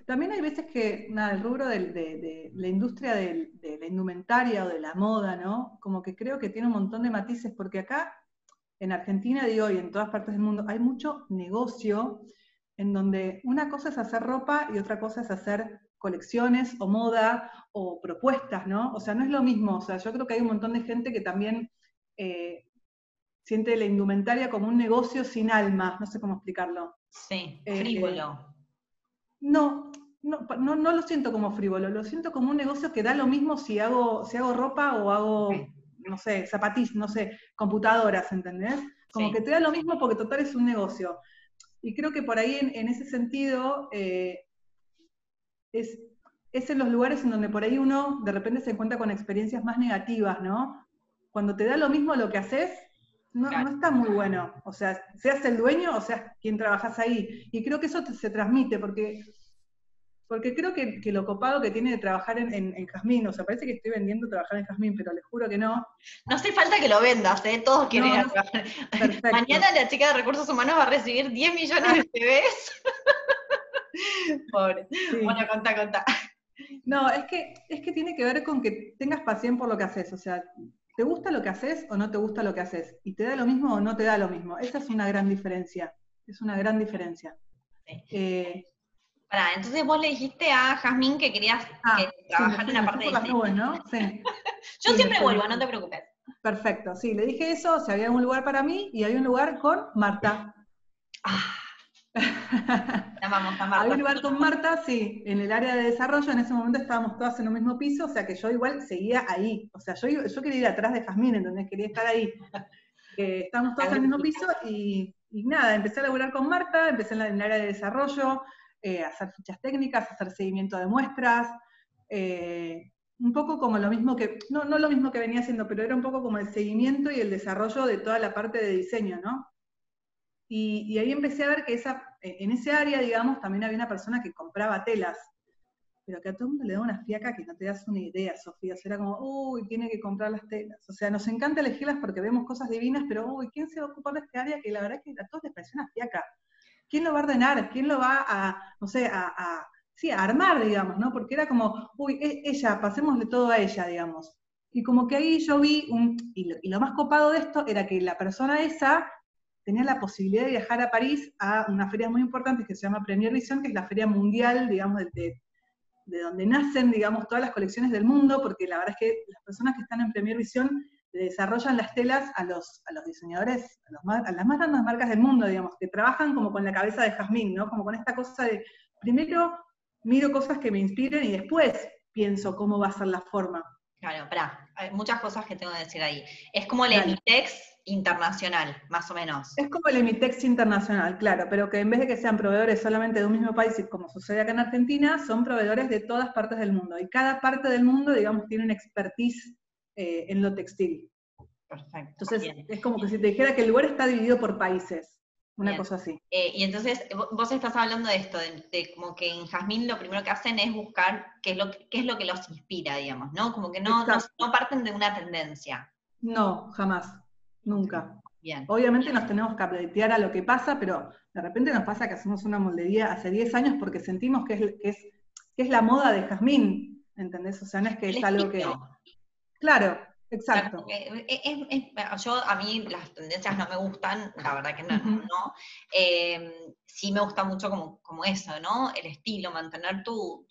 También hay veces que, nada, el rubro de, la industria de, la indumentaria o de la moda, ¿no? Como que creo que tiene un montón de matices, porque acá, en Argentina, digo, y en todas partes del mundo, hay mucho negocio en donde una cosa es hacer ropa y otra cosa es hacer colecciones o moda o propuestas, ¿no? O sea, no es lo mismo. O sea, yo creo que hay un montón de gente que también eh, siente la indumentaria como un negocio sin alma, no sé cómo explicarlo. Sí, eh, frívolo. No, no, no, no, lo siento como frívolo, lo siento como un negocio que da lo mismo si hago, si hago ropa o hago, no sé, zapatillas, no sé, computadoras, ¿entendés? Como que te da lo mismo porque total es un negocio. Y creo que por ahí en, ese sentido eh, es, es en los lugares en donde por ahí uno de repente se encuentra con experiencias más negativas, ¿no? Cuando te da lo mismo lo que haces, no, no, está muy bueno. O sea, seas el dueño o seas quien trabajas ahí. Y creo que eso se transmite, porque, porque creo que, lo copado que tiene de trabajar en, en, Jazmín, o sea, parece que estoy vendiendo trabajar en Jazmín, pero les juro que no. No hace falta que lo vendas, ¿eh? Todos quieren trabajar. Mañana la chica de recursos humanos va a recibir 10 millones de CVs. Pobre. Bueno, contá, contá. No, es que, es que tiene que ver con que tengas pasión por lo que haces. O sea, ¿Te gusta lo que haces o no te gusta lo que haces? ¿Y te da lo mismo o no te da lo mismo? Esa es una gran diferencia. Es una gran diferencia. Eh, entonces vos le dijiste a Jazmín que querías ah, trabajar en la parte de las nubes, ¿no? Sí. Yo siempre vuelvo, no te preocupes. Perfecto, sí, le dije eso, sea, había un lugar para mí y había un lugar con Marta. Ah, había un lugar con Marta, sí, en el área de desarrollo, en ese momento estábamos todas en un mismo piso, o sea que yo igual seguía ahí. O sea, yo, yo quería ir atrás de Jazmín, entonces quería estar ahí. estábamos todas en el mismo piso y, nada, empecé a laburar con Marta, empecé en, el área de desarrollo, eh, a hacer fichas técnicas, a hacer seguimiento de muestras, eh, un poco como lo mismo que, no, no lo mismo que venía haciendo, pero era un poco como el seguimiento y el desarrollo de toda la parte de diseño, ¿no? Y, ahí empecé a ver que esa, eh, en ese área, digamos, también había una persona que compraba telas, pero que a todo el mundo le da una fiaca que no te das una idea, Sofía. O sea, era como, uy, tiene que comprar las telas. O sea, nos encanta elegirlas porque vemos cosas divinas, pero, uy, ¿quién se va a ocupar de este área que la verdad es que a todos les parece una fiaca? ¿Quién lo va a ordenar? ¿Quién lo va a, no sé, a, sí, a armar, digamos, ¿no? Porque era como, uy, e, ella, pasémosle todo a ella, digamos. Y como que ahí yo vi, un, y lo más copado de esto era que la persona esa tenía la posibilidad de viajar a París a una feria muy importante que se llama Premier Vision, que es la feria mundial, digamos, de, de, donde nacen, digamos, todas las colecciones del mundo, porque la verdad es que las personas que están en Premier Vision desarrollan las telas a los, a los diseñadores, a, las más grandes marcas del mundo, digamos, que trabajan como con la cabeza de Jazmín, ¿no? Como con esta cosa de, primero miro cosas que me inspiren y después pienso cómo va a ser la forma. Claro, espera, hay muchas cosas que tengo que decir ahí. Es como el internacional, más o menos. Es como el Emitex internacional, claro, pero que en vez de que sean proveedores solamente de un mismo país, como sucede acá en Argentina, son proveedores de todas partes del mundo. Y cada parte del mundo, digamos, tiene una expertise eh, en lo textil. Perfecto. Entonces, es como que si te dijera que el lugar está dividido por países. una cosa así. Eh, y entonces, vos estás hablando de esto, de, como que en Jazmín lo primero que hacen es buscar qué es lo, qué es lo que los inspira, digamos, ¿no? Como que no, no, parten de una tendencia. No, jamás, nunca. Bien. Obviamente nos tenemos que apletear a lo que pasa, pero de repente nos pasa que hacemos una moldería hace 10 años porque sentimos que es, que es, que es la moda de Jazmín, ¿entendés? O sea, no es que es algo que... Claro, Exacto. yo, a mí las tendencias no me gustan, la verdad que no, no. Em, sí me gusta mucho como, como eso, ¿no? El estilo, mantener tu,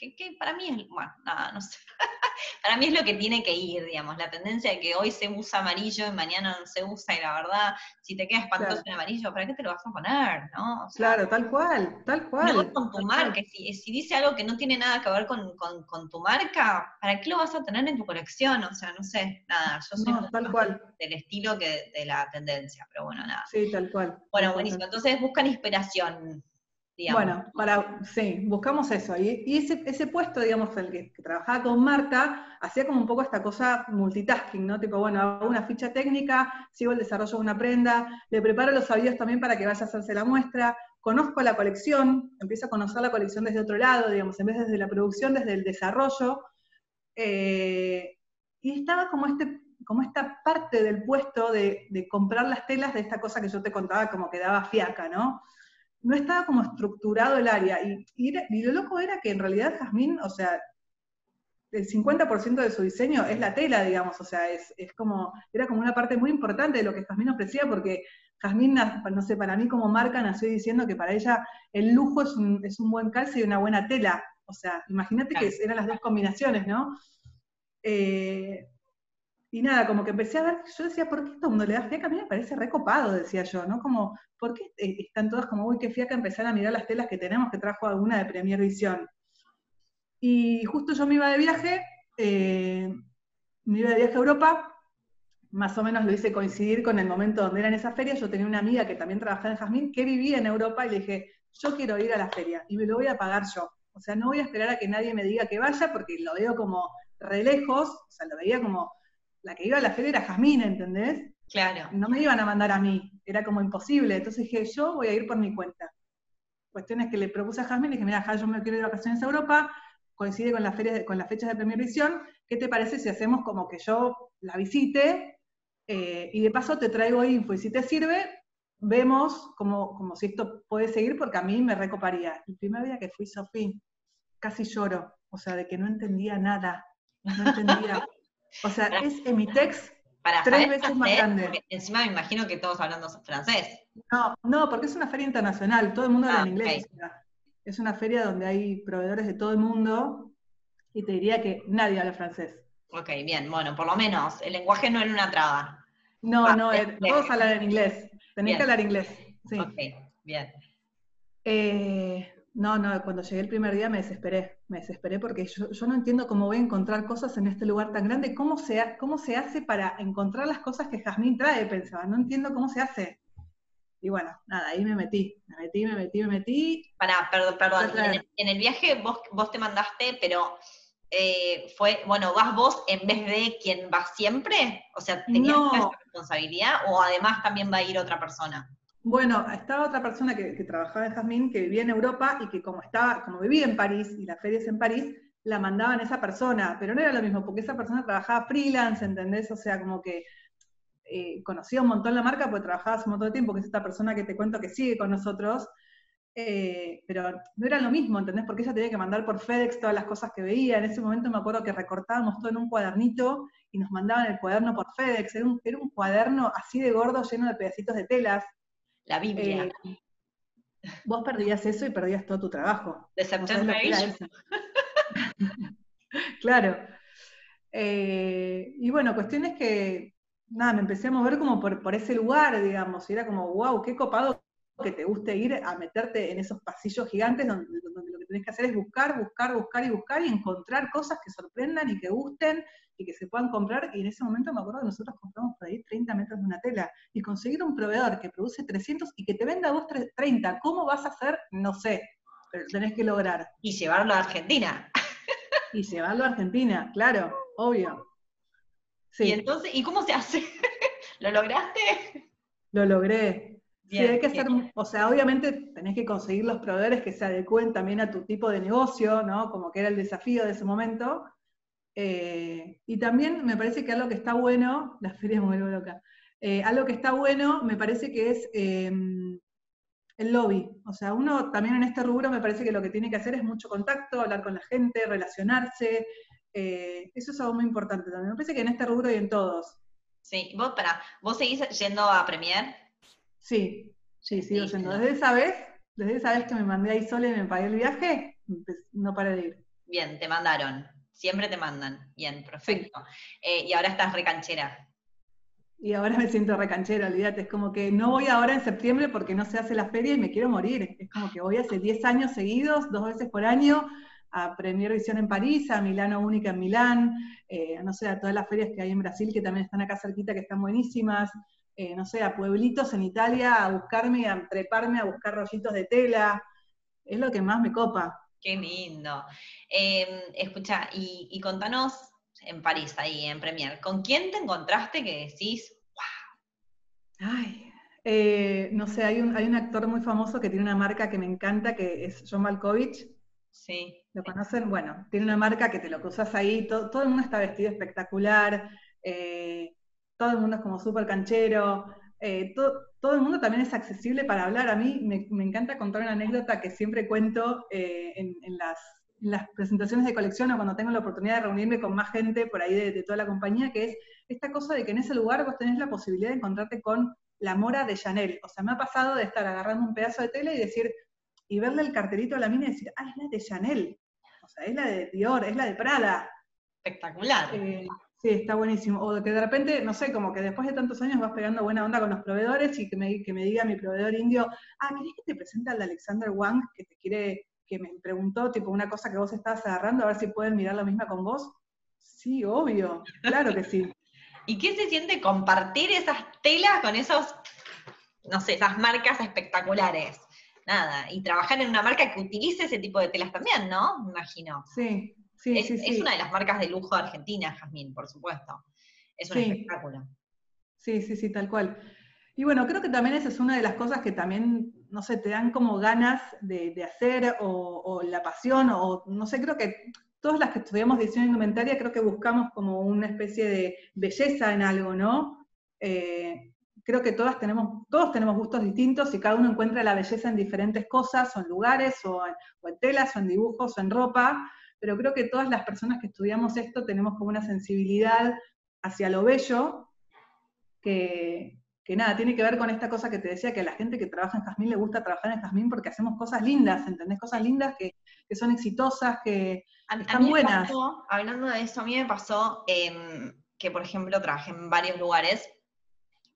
que, para mí es, bueno, nada, no sé. para mí es lo que tiene que ir, digamos, la tendencia de que hoy se usa amarillo y mañana no se usa, y la verdad, si te queda espantoso en amarillo, ¿para qué te lo vas a poner? ¿no? claro, tal cual, tal cual. No con tu marca, si, dice algo que no tiene nada que ver con, tu marca, ¿para qué lo vas a tener en tu colección? O sea, no sé, nada, yo soy tal cual. del estilo que de la tendencia, pero bueno, nada. Sí, tal cual. Bueno, buenísimo, entonces buscan inspiración. Bueno, para, sí, buscamos eso. Y, ese, puesto, digamos, el que, trabajaba con Marta, hacía como un poco esta cosa multitasking, ¿no? Tipo, bueno, hago una ficha técnica, sigo el desarrollo de una prenda, le preparo los avíos también para que vaya a hacerse la muestra, conozco la colección, empiezo a conocer la colección desde otro lado, digamos, en vez desde la producción, desde el desarrollo. Eh, y estaba como este como esta parte del puesto de, de, comprar las telas de esta cosa que yo te contaba como que daba fiaca, ¿no? No estaba como estructurado el área. Y, lo loco era que en realidad Jazmín, o sea, el 50% de su diseño es la tela, digamos, o sea, es, como, era como una parte muy importante de lo que Jazmín ofrecía, porque Jazmín, no sé, para mí como marca nació diciendo que para ella el lujo es un, buen calce y una buena tela. O sea, imagínate que eran las dos combinaciones, ¿no? Eh, y nada, como que empecé a ver, yo decía, ¿por qué todo el mundo le da fiaca? A mí me parece recopado, decía yo, ¿no? Como, ¿por qué eh, están todas como, uy, qué fiaca empezar a mirar las telas que tenemos que trajo alguna de Premier Visión? Y justo yo me iba de viaje, eh, me iba de viaje a Europa, más o menos lo hice coincidir con el momento donde era en esa feria, yo tenía una amiga que también trabajaba en Jazmín, que vivía en Europa, y le dije, yo quiero ir a la feria, y me lo voy a pagar yo. O sea, no voy a esperar a que nadie me diga que vaya, porque lo veo como re lejos, o sea, lo veía como la que iba a la feria era Jazmín, ¿entendés? Claro. No me iban a mandar a mí, era como imposible. Entonces dije, yo voy a ir por mi cuenta. Cuestiones que le propuse a Jazmín, dije, mira, yo me quiero ir de vacaciones a Europa, coincide con las, ferias, con las fechas de Premier Visión, ¿qué te parece si hacemos como que yo la visite eh, y de paso te traigo info y si te sirve, vemos como, como si esto puede seguir porque a mí me recoparía. El primer día que fui, Sofía, casi lloro, o sea, de que no entendía nada, no entendía. O sea, es Emitex para tres veces más grande. Encima me imagino que todos hablando francés. No, no, porque es una feria internacional, todo el mundo habla ah, en inglés. es una feria donde hay proveedores de todo el mundo y te diría que nadie habla francés. Ok, bien, bueno, por lo menos el lenguaje no era una traba. No, ah, no, todos hablan en inglés. Tenés que hablar inglés. Sí. Ok, bien. Eh, no, no, cuando llegué el primer día me desesperé, me desesperé porque yo, no entiendo cómo voy a encontrar cosas en este lugar tan grande, cómo se, cómo se hace para encontrar las cosas que Jazmín trae, pensaba, no entiendo cómo se hace. Y bueno, nada, ahí me metí, me metí, me metí, me metí. Pará, perdón, perdón, en el, viaje vos, vos te mandaste, pero eh, fue, bueno, ¿vas vos en vez de quien va siempre? O sea, ¿tenías esa responsabilidad o además también va a ir otra persona? Bueno, estaba otra persona que, trabajaba en Jazmín, que vivía en Europa y que como estaba, como vivía en París y la feria es en París, la mandaban esa persona, pero no era lo mismo, porque esa persona trabajaba freelance, ¿entendés? O sea, como que eh, conocía un montón la marca, porque trabajaba hace un montón de tiempo, que es esta persona que te cuento que sigue con nosotros, eh, pero no era lo mismo, ¿entendés? Porque ella tenía que mandar por FedEx todas las cosas que veía. En ese momento me acuerdo que recortábamos todo en un cuadernito y nos mandaban el cuaderno por FedEx. Era un, era un cuaderno así de gordo, lleno de pedacitos de telas la Biblia. Eh, vos perdías eso y perdías todo tu trabajo. De September Claro. Eh, y bueno, cuestiones que, nada, me empecé a mover como por, ese lugar, digamos, y era como, wow, qué copado que te guste ir a meterte en esos pasillos gigantes donde, tenés que hacer es buscar, buscar, buscar y buscar y encontrar cosas que sorprendan y que gusten y que se puedan comprar. Y en ese momento me acuerdo que nosotros compramos por ahí 30 metros de una tela. Y conseguir un proveedor que produce 300 y que te venda vos 30, ¿cómo vas a hacer? No sé, pero tenés que lograr. Y llevarlo a Argentina. y llevarlo a Argentina, claro, obvio. Sí. Y entonces, ¿y cómo se hace? ¿Lo lograste? Lo logré. Sí, hay que hacer, o sea, obviamente tenés que conseguir los proveedores que se adecúen también a tu tipo de negocio, ¿no? Como que era el desafío de ese momento. Eh, y también me parece que algo que está bueno, la feria me vuelvo loca, eh, algo que está bueno me parece que es em, el lobby. O sea, uno también en este rubro me parece que lo que tiene que hacer es mucho contacto, hablar con la gente, relacionarse. Eh, eso es algo muy importante también. Me parece que en este rubro y en todos. Sí, vos, para, ¿vos seguís yendo a Premier? Sí, sí, sigo yendo. Desde esa vez, desde esa vez que me mandé ahí sola y me pagué el viaje, no paré de ir. Bien, te mandaron. Siempre te mandan. Bien, perfecto. Eh, y ahora estás recanchera. Y ahora me siento recanchera, olvídate. Es como que no voy ahora en septiembre porque no se hace la feria y me quiero morir. Es como que voy hace 10 años seguidos, dos veces por año, a Premier Visión en París, a Milano Única en Milán, eh, no sé, a todas las ferias que hay en Brasil que también están acá cerquita, que están buenísimas, eh, no sé, a pueblitos en Italia a buscarme, a treparme, a buscar rollitos de tela. Es lo que más me copa. Qué lindo. Em, escucha, y, contanos en París, ahí en Premier, ¿con quién te encontraste que decís, wow? Ay, eh, no sé, hay un, hay un actor muy famoso que tiene una marca que me encanta, que es John Malkovich. Sí. ¿Lo conocen? Bueno, tiene una marca que te lo cruzas ahí, todo, el mundo está vestido espectacular, eh, todo el mundo es como súper canchero, eh, todo, el mundo también es accesible para hablar. A mí me, encanta contar una anécdota que siempre cuento eh, en, las, presentaciones de colección o cuando tengo la oportunidad de reunirme con más gente por ahí de, de, toda la compañía, que es esta cosa de que en ese lugar vos tenés la posibilidad de encontrarte con la mora de Chanel. O sea, me ha pasado de estar agarrando un pedazo de tela y decir, y verle el cartelito a la mina y decir, ah, es la de Chanel, o sea, es la de Dior, es la de Prada. Espectacular. Eh, sí, está buenísimo. O que de repente, no sé, como que después de tantos años vas pegando buena onda con los proveedores y que me, que me diga mi proveedor indio, ah, ¿querés que te presente al de Alexander Wang que te quiere, que me preguntó, tipo, una cosa que vos estabas agarrando, a ver si pueden mirar la misma con vos? Sí, obvio, claro que sí. ¿Y qué se siente compartir esas telas con esos, no sé, esas marcas espectaculares? nada, y trabajar en una marca que utilice ese tipo de telas también, ¿no? Me imagino. Sí, sí, es, sí, Es una de las marcas de lujo de Argentina, Jazmín, por supuesto. Es un espectáculo. Sí, sí, sí, tal cual. Y bueno, creo que también esa es una de las cosas que también, no sé, te dan como ganas de, hacer o, la pasión, o no sé, creo que todas las que estudiamos diseño indumentaria creo que buscamos como una especie de belleza en algo, ¿no? Eh, creo que todas tenemos, todos tenemos gustos distintos y cada uno encuentra la belleza en diferentes cosas, o en lugares, o en, telas, o en dibujos, o en ropa, pero creo que todas las personas que estudiamos esto tenemos como una sensibilidad hacia lo bello, que, nada, tiene que ver con esta cosa que te decía, que a la gente que trabaja en Jazmín le gusta trabajar en Jazmín porque hacemos cosas lindas, ¿entendés? Cosas lindas que, son exitosas, que están buenas. hablando de eso, a mí me pasó em, que, por ejemplo, trabajé en varios lugares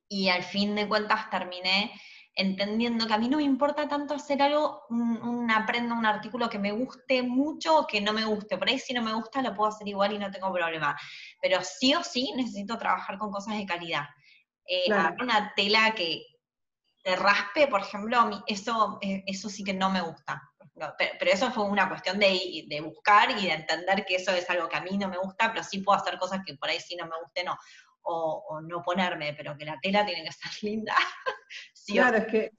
y al fin de cuentas terminé entendiendo que a mí no me importa tanto hacer algo, una prenda, un artículo que me guste mucho o que no me guste. Por ahí si no me gusta lo puedo hacer igual y no tengo problema. Pero sí o sí necesito trabajar con cosas de calidad. Eh, una tela que te raspe, por ejemplo, eso, eh, eso sí que no me gusta. pero, eso fue una cuestión de, de, buscar y de entender que eso es algo que a mí no me gusta, pero sí puedo hacer cosas que por ahí sí no me gusten no o, no ponerme, pero que la tela tiene que estar linda. Claro, es que,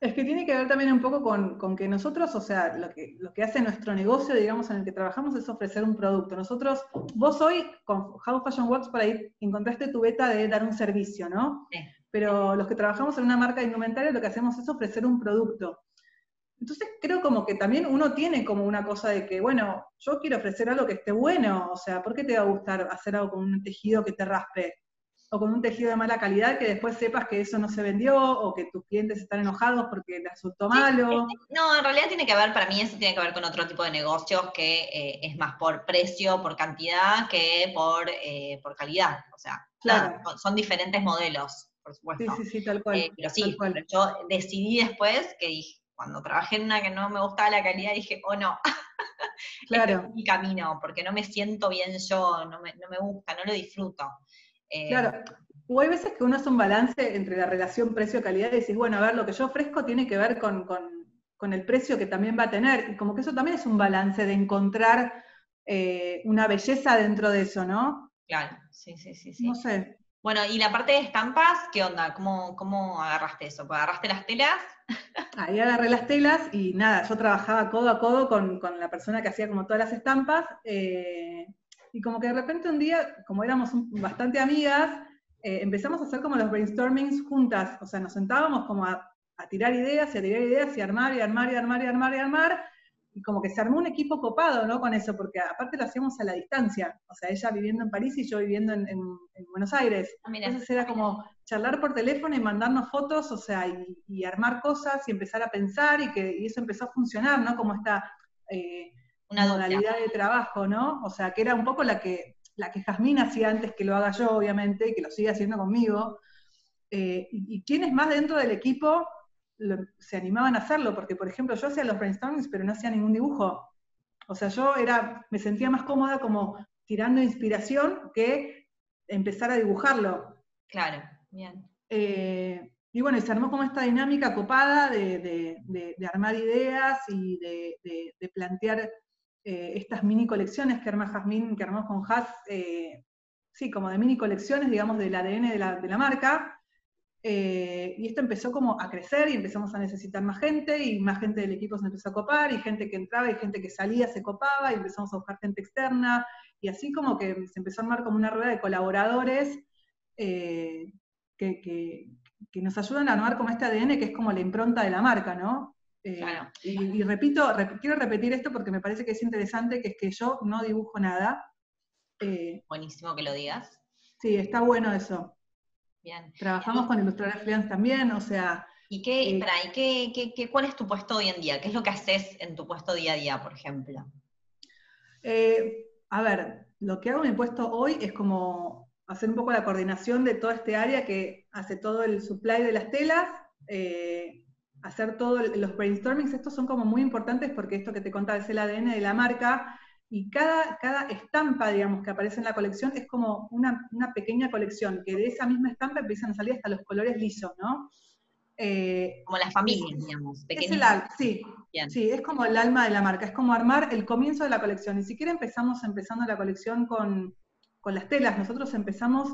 es que tiene que ver también un poco con, que nosotros, o sea, lo que, lo que hace nuestro negocio, digamos, en el que trabajamos es ofrecer un producto. Nosotros, vos hoy con How Fashion Works por ahí encontraste tu beta de dar un servicio, ¿no? Pero los que trabajamos en una marca de indumentaria lo que hacemos es ofrecer un producto. Entonces creo como que también uno tiene como una cosa de que, bueno, yo quiero ofrecer algo que esté bueno, o sea, ¿por qué te va a gustar hacer algo con un tejido que te raspe? O con un tejido de mala calidad que después sepas que eso no se vendió o que tus clientes están enojados porque te resultó malo. No, en realidad tiene que ver, para mí eso tiene que ver con otro tipo de negocios que eh, es más por precio, por cantidad, que por, eh, por calidad. O sea, claro. son diferentes modelos, por supuesto. Sí, sí, sí, tal cual. Eh, pero sí, yo decidí después que dije, cuando trabajé en una que no me gustaba la calidad, dije, oh no, claro. este es mi camino, porque no me siento bien yo, no me, gusta, no lo disfruto. Eh, claro, o hay veces que uno hace un balance entre la relación precio-calidad y decís, bueno, a ver, lo que yo ofrezco tiene que ver con, el precio que también va a tener, y como que eso también es un balance de encontrar eh, una belleza dentro de eso, ¿no? Claro, sí, sí, sí. sí. No sé. Bueno, y la parte de estampas, ¿qué onda? ¿Cómo, cómo agarraste eso? ¿Agarraste las telas? Ahí agarré las telas y nada, yo trabajaba codo a codo con, la persona que hacía como todas las estampas. Eh, y como que de repente un día, como éramos bastante amigas, eh, empezamos a hacer como los brainstormings juntas. O sea, nos sentábamos como a, a tirar ideas y a tirar ideas y armar y armar y armar y armar y armar y como que se armó un equipo copado, ¿no? Con eso, porque aparte lo hacíamos a la distancia, o sea, ella viviendo en París y yo viviendo en, Buenos Aires. Ah, Entonces era como charlar por teléfono y mandarnos fotos, o sea, y, armar cosas y empezar a pensar y que eso empezó a funcionar, ¿no? Como esta eh, una modalidad de trabajo, ¿no? O sea, que era un poco la que, la que Jazmín hacía antes que lo haga yo, obviamente, y que lo sigue haciendo conmigo. Eh, y, y quién es más dentro del equipo se animaban a hacerlo, porque por ejemplo yo hacía los brainstormings, pero no hacía ningún dibujo. O sea, yo era, me sentía más cómoda como tirando inspiración que empezar a dibujarlo. Claro, bien. Eh, y bueno, se armó como esta dinámica copada de, armar ideas y de, plantear eh, estas mini colecciones que arma que armó con Has, eh, sí, como de mini colecciones, digamos, del ADN de la, de la marca, eh, y esto empezó como a crecer y empezamos a necesitar más gente y más gente del equipo se empezó a copar y gente que entraba y gente que salía se copaba y empezamos a buscar gente externa y así como que se empezó a armar como una rueda de colaboradores eh, que, nos ayudan a armar como este ADN que es como la impronta de la marca, ¿no? Eh, y, repito, quiero repetir esto porque me parece que es interesante, que es que yo no dibujo nada. Buenísimo que lo digas. Sí, está bueno eso. Trabajamos con ilustradores freelance también, o sea... ¿Y qué, eh, ¿y qué, cuál es tu puesto hoy en día? ¿Qué es lo que haces en tu puesto día a día, por ejemplo? Eh, a ver, lo que hago en mi puesto hoy es como hacer un poco la coordinación de toda este área que hace todo el supply de las telas, eh, hacer todos los brainstormings, estos son como muy importantes porque esto que te contaba es el ADN de la marca, y cada, cada estampa, digamos, que aparece en la colección es como una, pequeña colección, que de esa misma estampa empiezan a salir hasta los colores lisos, ¿no? Eh, como las familias, digamos. Es el, sí, sí, es como el alma de la marca, es como armar el comienzo de la colección. Ni siquiera empezamos empezando la colección con, las telas, nosotros empezamos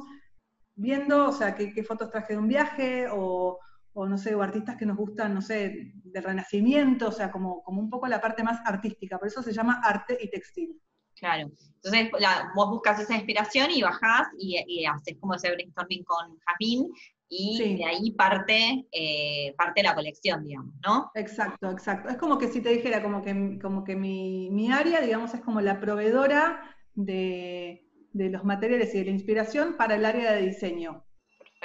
viendo, o sea, qué, qué fotos traje de un viaje, o, o no sé, o artistas que nos gustan, no sé, del renacimiento, o sea, como, como un poco la parte más artística, por eso se llama arte y textil. Claro, entonces vos buscas esa inspiración y bajás y, haces como ese brainstorming con Jazmín y de ahí parte, eh, parte la colección, digamos, ¿no? Exacto, exacto. Es como que si te dijera, como que, como que mi, mi área, digamos, es como la proveedora de, de los materiales y de la inspiración para el área de diseño.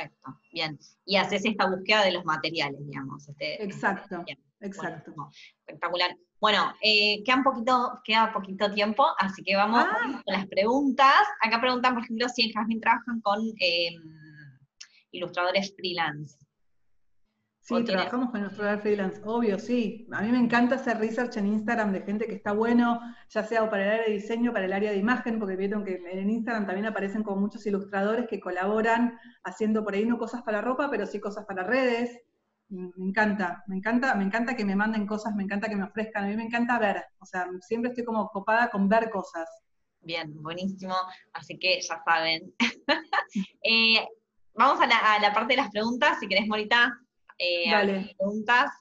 Perfecto, bien. Y haces esta búsqueda de los materiales, digamos. Este, exacto, exacto. espectacular. Bueno, eh, queda, un poquito, queda poquito tiempo, así que vamos ah. con las preguntas. Acá preguntan, por ejemplo, si en Jasmine trabajan con em, ilustradores freelance. Sí, trabajamos con nuestro freelance, obvio, sí. A mí me encanta hacer research en Instagram de gente que está bueno, ya sea para el área de diseño, para el área de imagen, porque vieron que en Instagram también aparecen como muchos ilustradores que colaboran haciendo por ahí no cosas para ropa, pero sí cosas para redes. Me encanta, me encanta, me encanta que me manden cosas, me encanta que me ofrezcan, a mí me encanta ver, o sea, siempre estoy como copada con ver cosas. Bien, buenísimo, así que ya saben. Eh, vamos a la, a la parte de las preguntas, si querés, Morita, eh, preguntas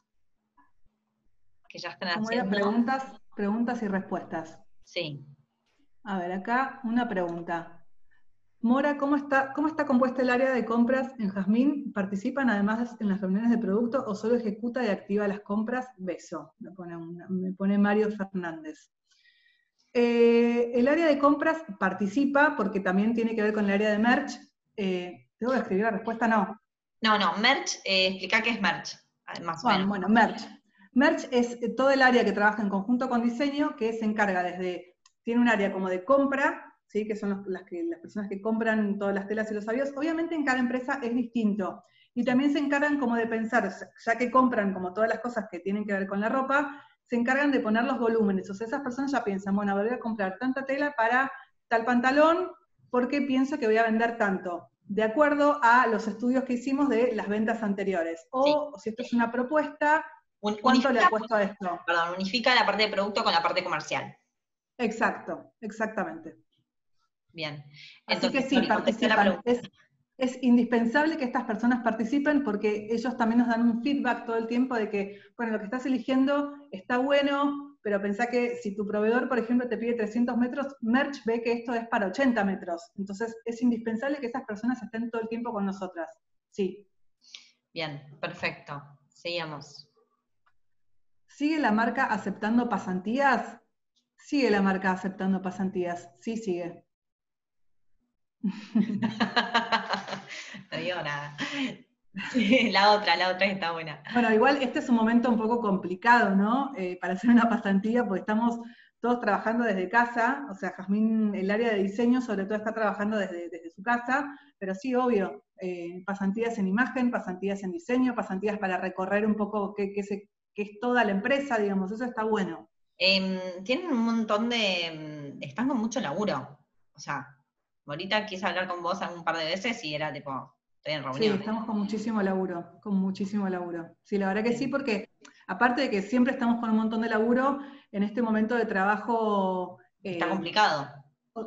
que ya están haciendo. Preguntas, preguntas y respuestas. Sí. A ver, acá una pregunta. Mora, ¿cómo está, ¿cómo está compuesta el área de compras en Jazmín? ¿Participan además en las reuniones de producto o solo ejecuta y activa las compras? Beso, me pone, Mario Fernández. Eh, el área de compras participa porque también tiene que ver con el área de merch. Eh, ¿Tengo que escribir la respuesta? No. No, no, merch, eh, explica qué es merch, más bueno, Bueno, merch. Merch es todo el área que trabaja en conjunto con diseño, que se encarga desde, tiene un área como de compra, ¿sí? que son las, que, las personas que compran todas las telas y los avíos. Obviamente en cada empresa es distinto. Y también se encargan como de pensar, ya que compran como todas las cosas que tienen que ver con la ropa, se encargan de poner los volúmenes. O sea, esas personas ya piensan, bueno, voy a comprar tanta tela para tal pantalón porque pienso que voy a vender tanto de acuerdo a los estudios que hicimos de las ventas anteriores. O si esto es una propuesta, ¿cuánto le ha puesto a esto? Perdón, unifica la parte de producto con la parte comercial. Exacto, exactamente. Bien. Así que sí, participan. Es, es indispensable que estas personas participen porque ellos también nos dan un feedback todo el tiempo de que, bueno, lo que estás eligiendo está bueno, pero pensá que si tu proveedor, por ejemplo, te pide 300 metros, Merch ve que esto es para 80 metros. Entonces, es indispensable que esas personas estén todo el tiempo con nosotras. Sí. Bien, perfecto. Seguimos. ¿Sigue la marca aceptando pasantías? Sigue la marca aceptando pasantías. Sí, sigue. no digo nada. la otra, la otra está buena. Bueno, igual este es un momento un poco complicado, ¿no? Eh, para hacer una pasantía, porque estamos todos trabajando desde casa, o sea, Jazmín, el área de diseño sobre todo está trabajando desde, su casa, pero sí, obvio, eh, pasantías en imagen, pasantías en diseño, pasantías para recorrer un poco qué, qué, es toda la empresa, digamos, eso está bueno. Em, tienen un montón de, están con mucho laburo, o sea, ahorita quise hablar con vos un par de veces y era tipo, en. Sí, estamos con muchísimo laburo, con muchísimo laburo. Sí, la verdad que sí, porque aparte de que siempre estamos con un montón de laburo, en este momento de trabajo... Está eh, complicado.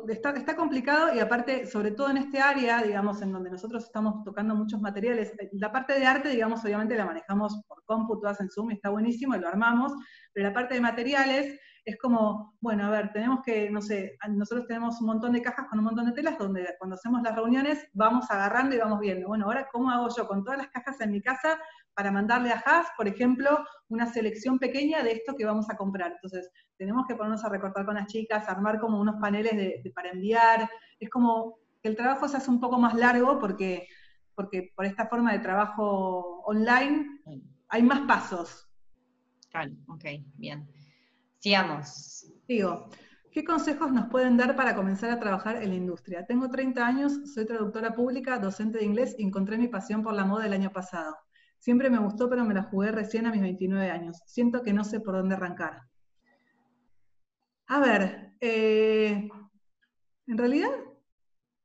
Está, está, complicado y aparte, sobre todo en este área, digamos, en donde nosotros estamos tocando muchos materiales, la parte de arte, digamos, obviamente la manejamos por cómputo, todas en Zoom, está buenísimo y lo armamos, pero la parte de materiales es como, bueno, a ver, tenemos que, no sé, nosotros tenemos un montón de cajas con un montón de telas donde cuando hacemos las reuniones vamos agarrando y vamos viendo, bueno, ahora, ¿cómo hago yo con todas las cajas en mi casa para mandarle a Haas, por ejemplo, una selección pequeña de esto que vamos a comprar? Entonces, tenemos que ponernos a recortar con las chicas, armar como unos paneles de, para enviar, es como que el trabajo se hace un poco más largo porque, porque por esta forma de trabajo online hay más pasos. Claro, ok, bien. Sigamos. Digo, ¿qué consejos nos pueden dar para comenzar a trabajar en la industria? Tengo 30 años, soy traductora pública, docente de inglés y encontré mi pasión por la moda el año pasado. Siempre me gustó, pero me la jugué recién a mis 29 años. Siento que no sé por dónde arrancar. A ver, eh, en realidad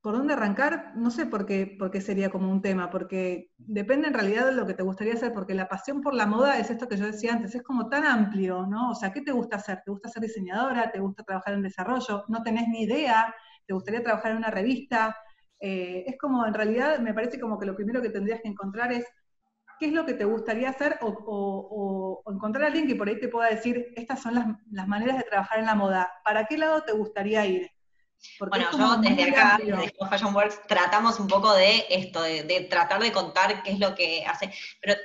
¿Por dónde arrancar? No sé por qué, sería como un tema, porque depende en realidad de lo que te gustaría hacer, porque la pasión por la moda es esto que yo decía antes, es como tan amplio, ¿no? O sea, ¿qué te gusta hacer? ¿Te gusta ser diseñadora? ¿Te gusta trabajar en desarrollo? ¿No tenés ni idea? ¿Te gustaría trabajar en una revista? Eh, es como, en realidad, me parece como que lo primero que tendrías que encontrar es qué es lo que te gustaría hacer o, encontrar a alguien que por ahí te pueda decir, estas son las maneras de trabajar en la moda. ¿Para qué lado te gustaría ir? Bueno, yo desde acá, desde Fashion Works, tratamos un poco de esto, de, tratar de contar qué es lo que hace, pero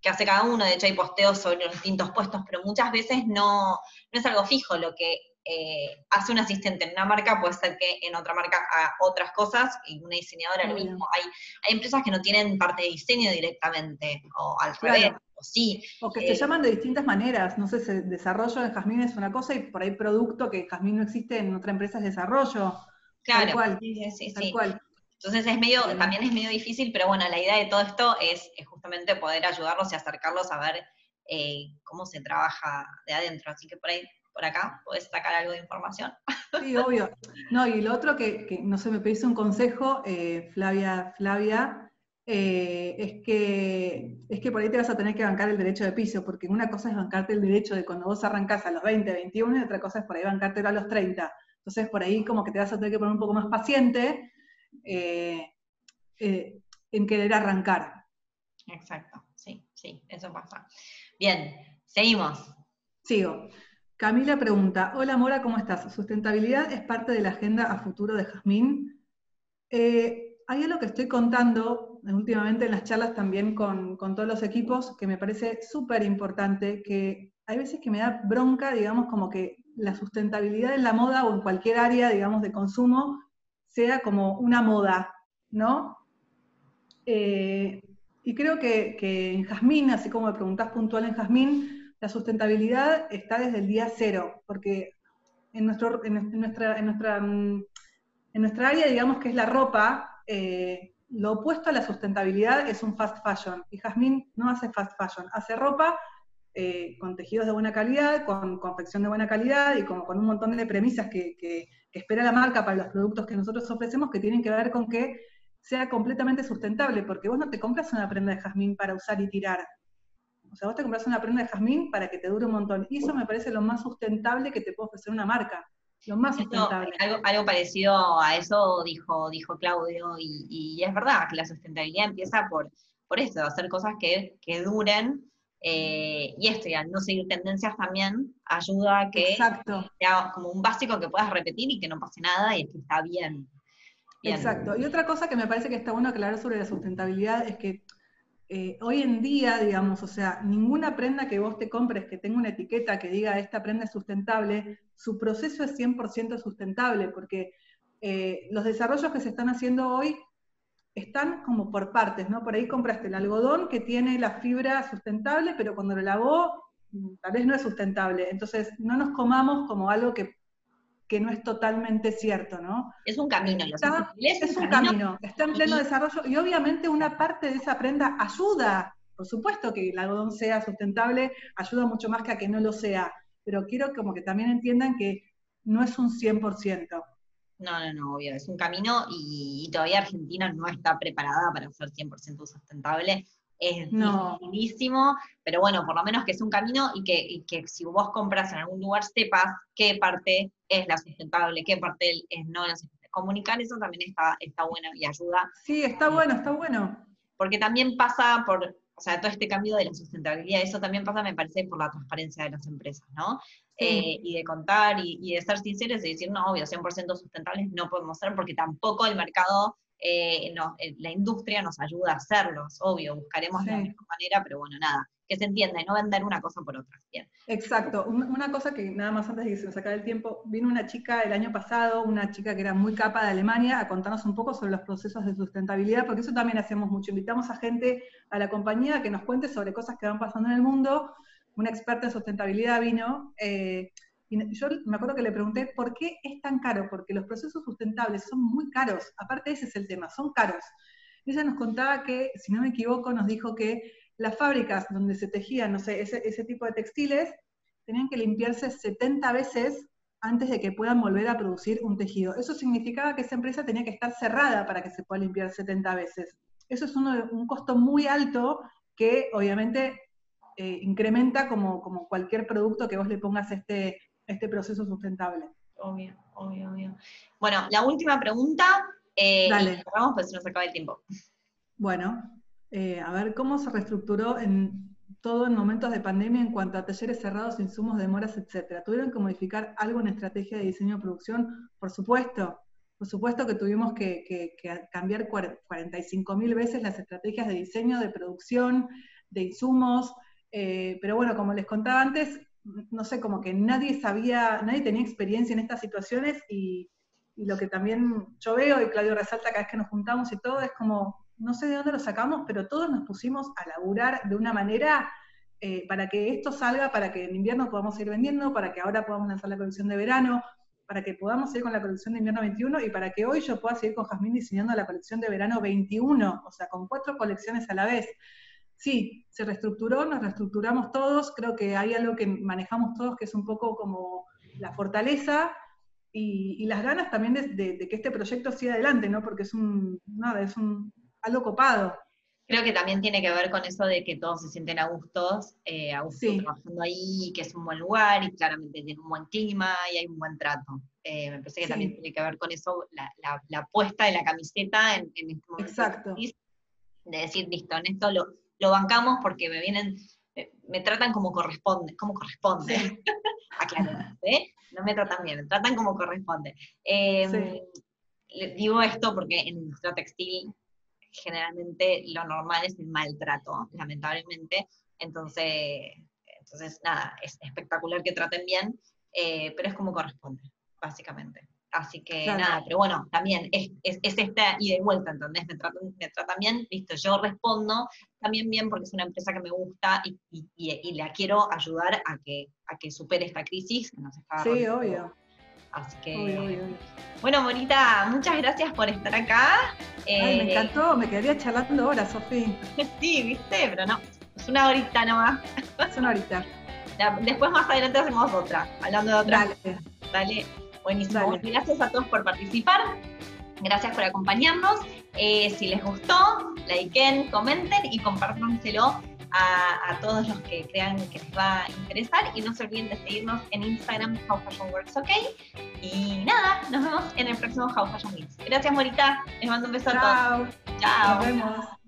que hace cada uno, de hecho hay posteos sobre los distintos puestos, pero muchas veces no, no es algo fijo lo que eh, hace un asistente en una marca, puede ser que en otra marca haga otras cosas, y una diseñadora lo mismo. Hay, hay empresas que no tienen parte de diseño directamente, o al revés, o sí. O que se eh, llaman de distintas maneras, no sé, desarrollo en Jazmín es una cosa y por ahí producto que Jazmín no existe en otra empresa es desarrollo. Claro, cual, sí, sí, Cual. Entonces es medio, también es medio difícil, pero bueno, la idea de todo esto es, justamente poder ayudarlos y acercarlos a ver eh, cómo se trabaja de adentro. Así que por ahí por acá, puedes sacar algo de información. Sí, obvio. No, y lo otro que, no sé, me pediste un consejo, eh, Flavia, Flavia, eh, es, que, es que por ahí te vas a tener que bancar el derecho de piso, porque una cosa es bancarte el derecho de cuando vos arrancás a los 20, 21, y otra cosa es por ahí bancártelo a los 30. Entonces, por ahí como que te vas a tener que poner un poco más paciente eh, en querer arrancar. Exacto, sí, sí, eso pasa. Bien, seguimos. Sigo. Camila pregunta, hola Mora, ¿cómo estás? ¿Sustentabilidad es parte de la agenda a futuro de Jazmín? Eh, hay algo que estoy contando últimamente en las charlas también con, todos los equipos que me parece súper importante, que hay veces que me da bronca, digamos, como que la sustentabilidad en la moda o en cualquier área, digamos, de consumo sea como una moda, ¿no? Eh, y creo que, que en Jazmín, así como me preguntás puntual en Jazmín, la sustentabilidad está desde el día cero, porque en, nuestro, en, nuestra, en, nuestra, en nuestra área, digamos que es la ropa, eh, lo opuesto a la sustentabilidad es un fast fashion. Y Jazmín no hace fast fashion, hace ropa eh, con tejidos de buena calidad, con confección de buena calidad y con, con un montón de premisas que, que, espera la marca para los productos que nosotros ofrecemos que tienen que ver con que sea completamente sustentable, porque vos no te compras una prenda de jazmín para usar y tirar. O sea, vos te compras una prenda de jazmín para que te dure un montón. Y eso me parece lo más sustentable que te puede ofrecer una marca. lo más sustentable. algo, parecido a eso dijo, dijo Claudio, y, es verdad que la sustentabilidad empieza por, por esto, hacer cosas que, duren. Eh, y esto, ya no seguir tendencias también ayuda a que sea como un básico que puedas repetir y que no pase nada y que está bien. Exacto. Y otra cosa que me parece que está bueno aclarar sobre la sustentabilidad es que eh, hoy en día, digamos, o sea, ninguna prenda que vos te compres que tenga una etiqueta que diga esta prenda es sustentable, su proceso es 100% sustentable, porque eh, los desarrollos que se están haciendo hoy están como por partes, ¿no? Por ahí compraste el algodón que tiene la fibra sustentable, pero cuando lo lavó, mm, tal vez no es sustentable. Entonces, no nos comamos como algo que que no es totalmente cierto, ¿no? Es un camino, está, es, un camino, está en pleno desarrollo y obviamente una parte de esa prenda ayuda, por supuesto que el algodón sea sustentable, ayuda mucho más que a que no lo sea, pero quiero como que también entiendan que no es un 100%. No, no, no, obvio, es un camino y, todavía Argentina no está preparada para ser 100% sustentable es no. pero bueno, por lo menos que es un camino y que, si vos compras en algún lugar sepas qué parte es la sustentable, qué parte es no la sustentable. Comunicar eso también está, está bueno y ayuda. Sí, está bueno, está bueno. Porque también pasa por, o sea, todo este cambio de la sustentabilidad, eso también pasa, me parece, por la transparencia de las empresas, ¿no? Eh, y de contar y, de ser sinceros y decir, no, obvio, 100% sustentables no podemos ser porque tampoco el mercado eh, eh, la industria nos ayuda a hacerlos, obvio, buscaremos la mejor manera, pero bueno, nada, que se entienda y no vender una cosa por otra. Bien. Exacto, una cosa que nada más antes de que se nos acabe el tiempo, vino una chica el año pasado, una chica que era muy capa de Alemania, a contarnos un poco sobre los procesos de sustentabilidad, porque eso también hacemos mucho, invitamos a gente a la compañía que nos cuente sobre cosas que van pasando en el mundo, una experta en sustentabilidad vino, eh, y yo me acuerdo que le pregunté, ¿por qué es tan caro? Porque los procesos sustentables son muy caros. Aparte ese es el tema, son caros. Ella nos contaba que, si no me equivoco, nos dijo que las fábricas donde se tejían, no sé, ese, tipo de textiles, tenían que limpiarse 70 veces antes de que puedan volver a producir un tejido. Eso significaba que esa empresa tenía que estar cerrada para que se pueda limpiar 70 veces. Eso es un costo muy alto que obviamente eh, incrementa como, como, cualquier producto que vos le pongas este, este proceso sustentable. Obvio, obvio, obvio. Bueno, la última pregunta, eh, Dale. Vamos, pues nos acaba el tiempo. Bueno, eh, a ver, ¿cómo se reestructuró en todo en momentos de pandemia en cuanto a talleres cerrados, insumos, demoras, etcétera? ¿Tuvieron que modificar algo en estrategia de diseño de producción? Por supuesto, por supuesto que tuvimos que, que cambiar 45 mil veces las estrategias de diseño, de producción, de insumos, eh, pero bueno, como les contaba antes, no sé, como que nadie sabía, nadie tenía experiencia en estas situaciones y, lo que también yo veo, y Claudio resalta cada vez que nos juntamos y todo, es como, no sé de dónde lo sacamos, pero todos nos pusimos a laburar de una manera eh, para que esto salga, para que en invierno podamos ir vendiendo, para que ahora podamos lanzar la colección de verano, para que podamos seguir con la colección de invierno 21 y para que hoy yo pueda seguir con Jazmín diseñando la colección de verano 21, o sea, con cuatro colecciones a la vez sí, se reestructuró, nos reestructuramos todos, creo que hay algo que manejamos todos que es un poco como la fortaleza y, las ganas también de, que este proyecto siga adelante, ¿no? Porque es un, nada, es un, algo copado. Creo que también tiene que ver con eso de que todos se sienten a gustos, eh, a gusto trabajando ahí, que es un buen lugar y claramente tiene un buen clima y hay un buen trato. Eh, me parece que también tiene que ver con eso, la, la, puesta de la camiseta en, en este momento. Exacto. De decir, listo, en esto lo, lo bancamos porque me vienen, me, tratan como corresponde, como corresponde. ¿eh? No me tratan bien, me tratan como corresponde. Em, digo esto porque en industria textil generalmente lo normal es el maltrato, lamentablemente. Entonces, entonces nada, es espectacular que traten bien, eh, pero es como corresponde, básicamente. Así que nada, pero bueno, también es, es, esta ida y vuelta, ¿entendés? Me tratan, me tratan bien, listo, yo respondo también bien porque es una empresa que me gusta y, y, y, la quiero ayudar a que, a que supere esta crisis que nos está Sí, obvio. Así que, bueno, Morita, muchas gracias por estar acá. Ay, me eh, encantó, me quedaría charlando ahora, Sofía. sí, viste, pero no, es una horita nomás. Es una horita. Después más adelante hacemos otra, hablando de otra. Dale. Dale. Buenísimo. Gracias a todos por participar. Gracias por acompañarnos. Eh, si les gustó, likeen, comenten y compártanselo a, todos los que crean que les va a interesar y no se olviden de seguirnos en Instagram How Fashion Works OK y nada, nos vemos en el próximo How Fashion Weeks. Gracias Morita, les mando un beso a todos. Chao. Nos vemos.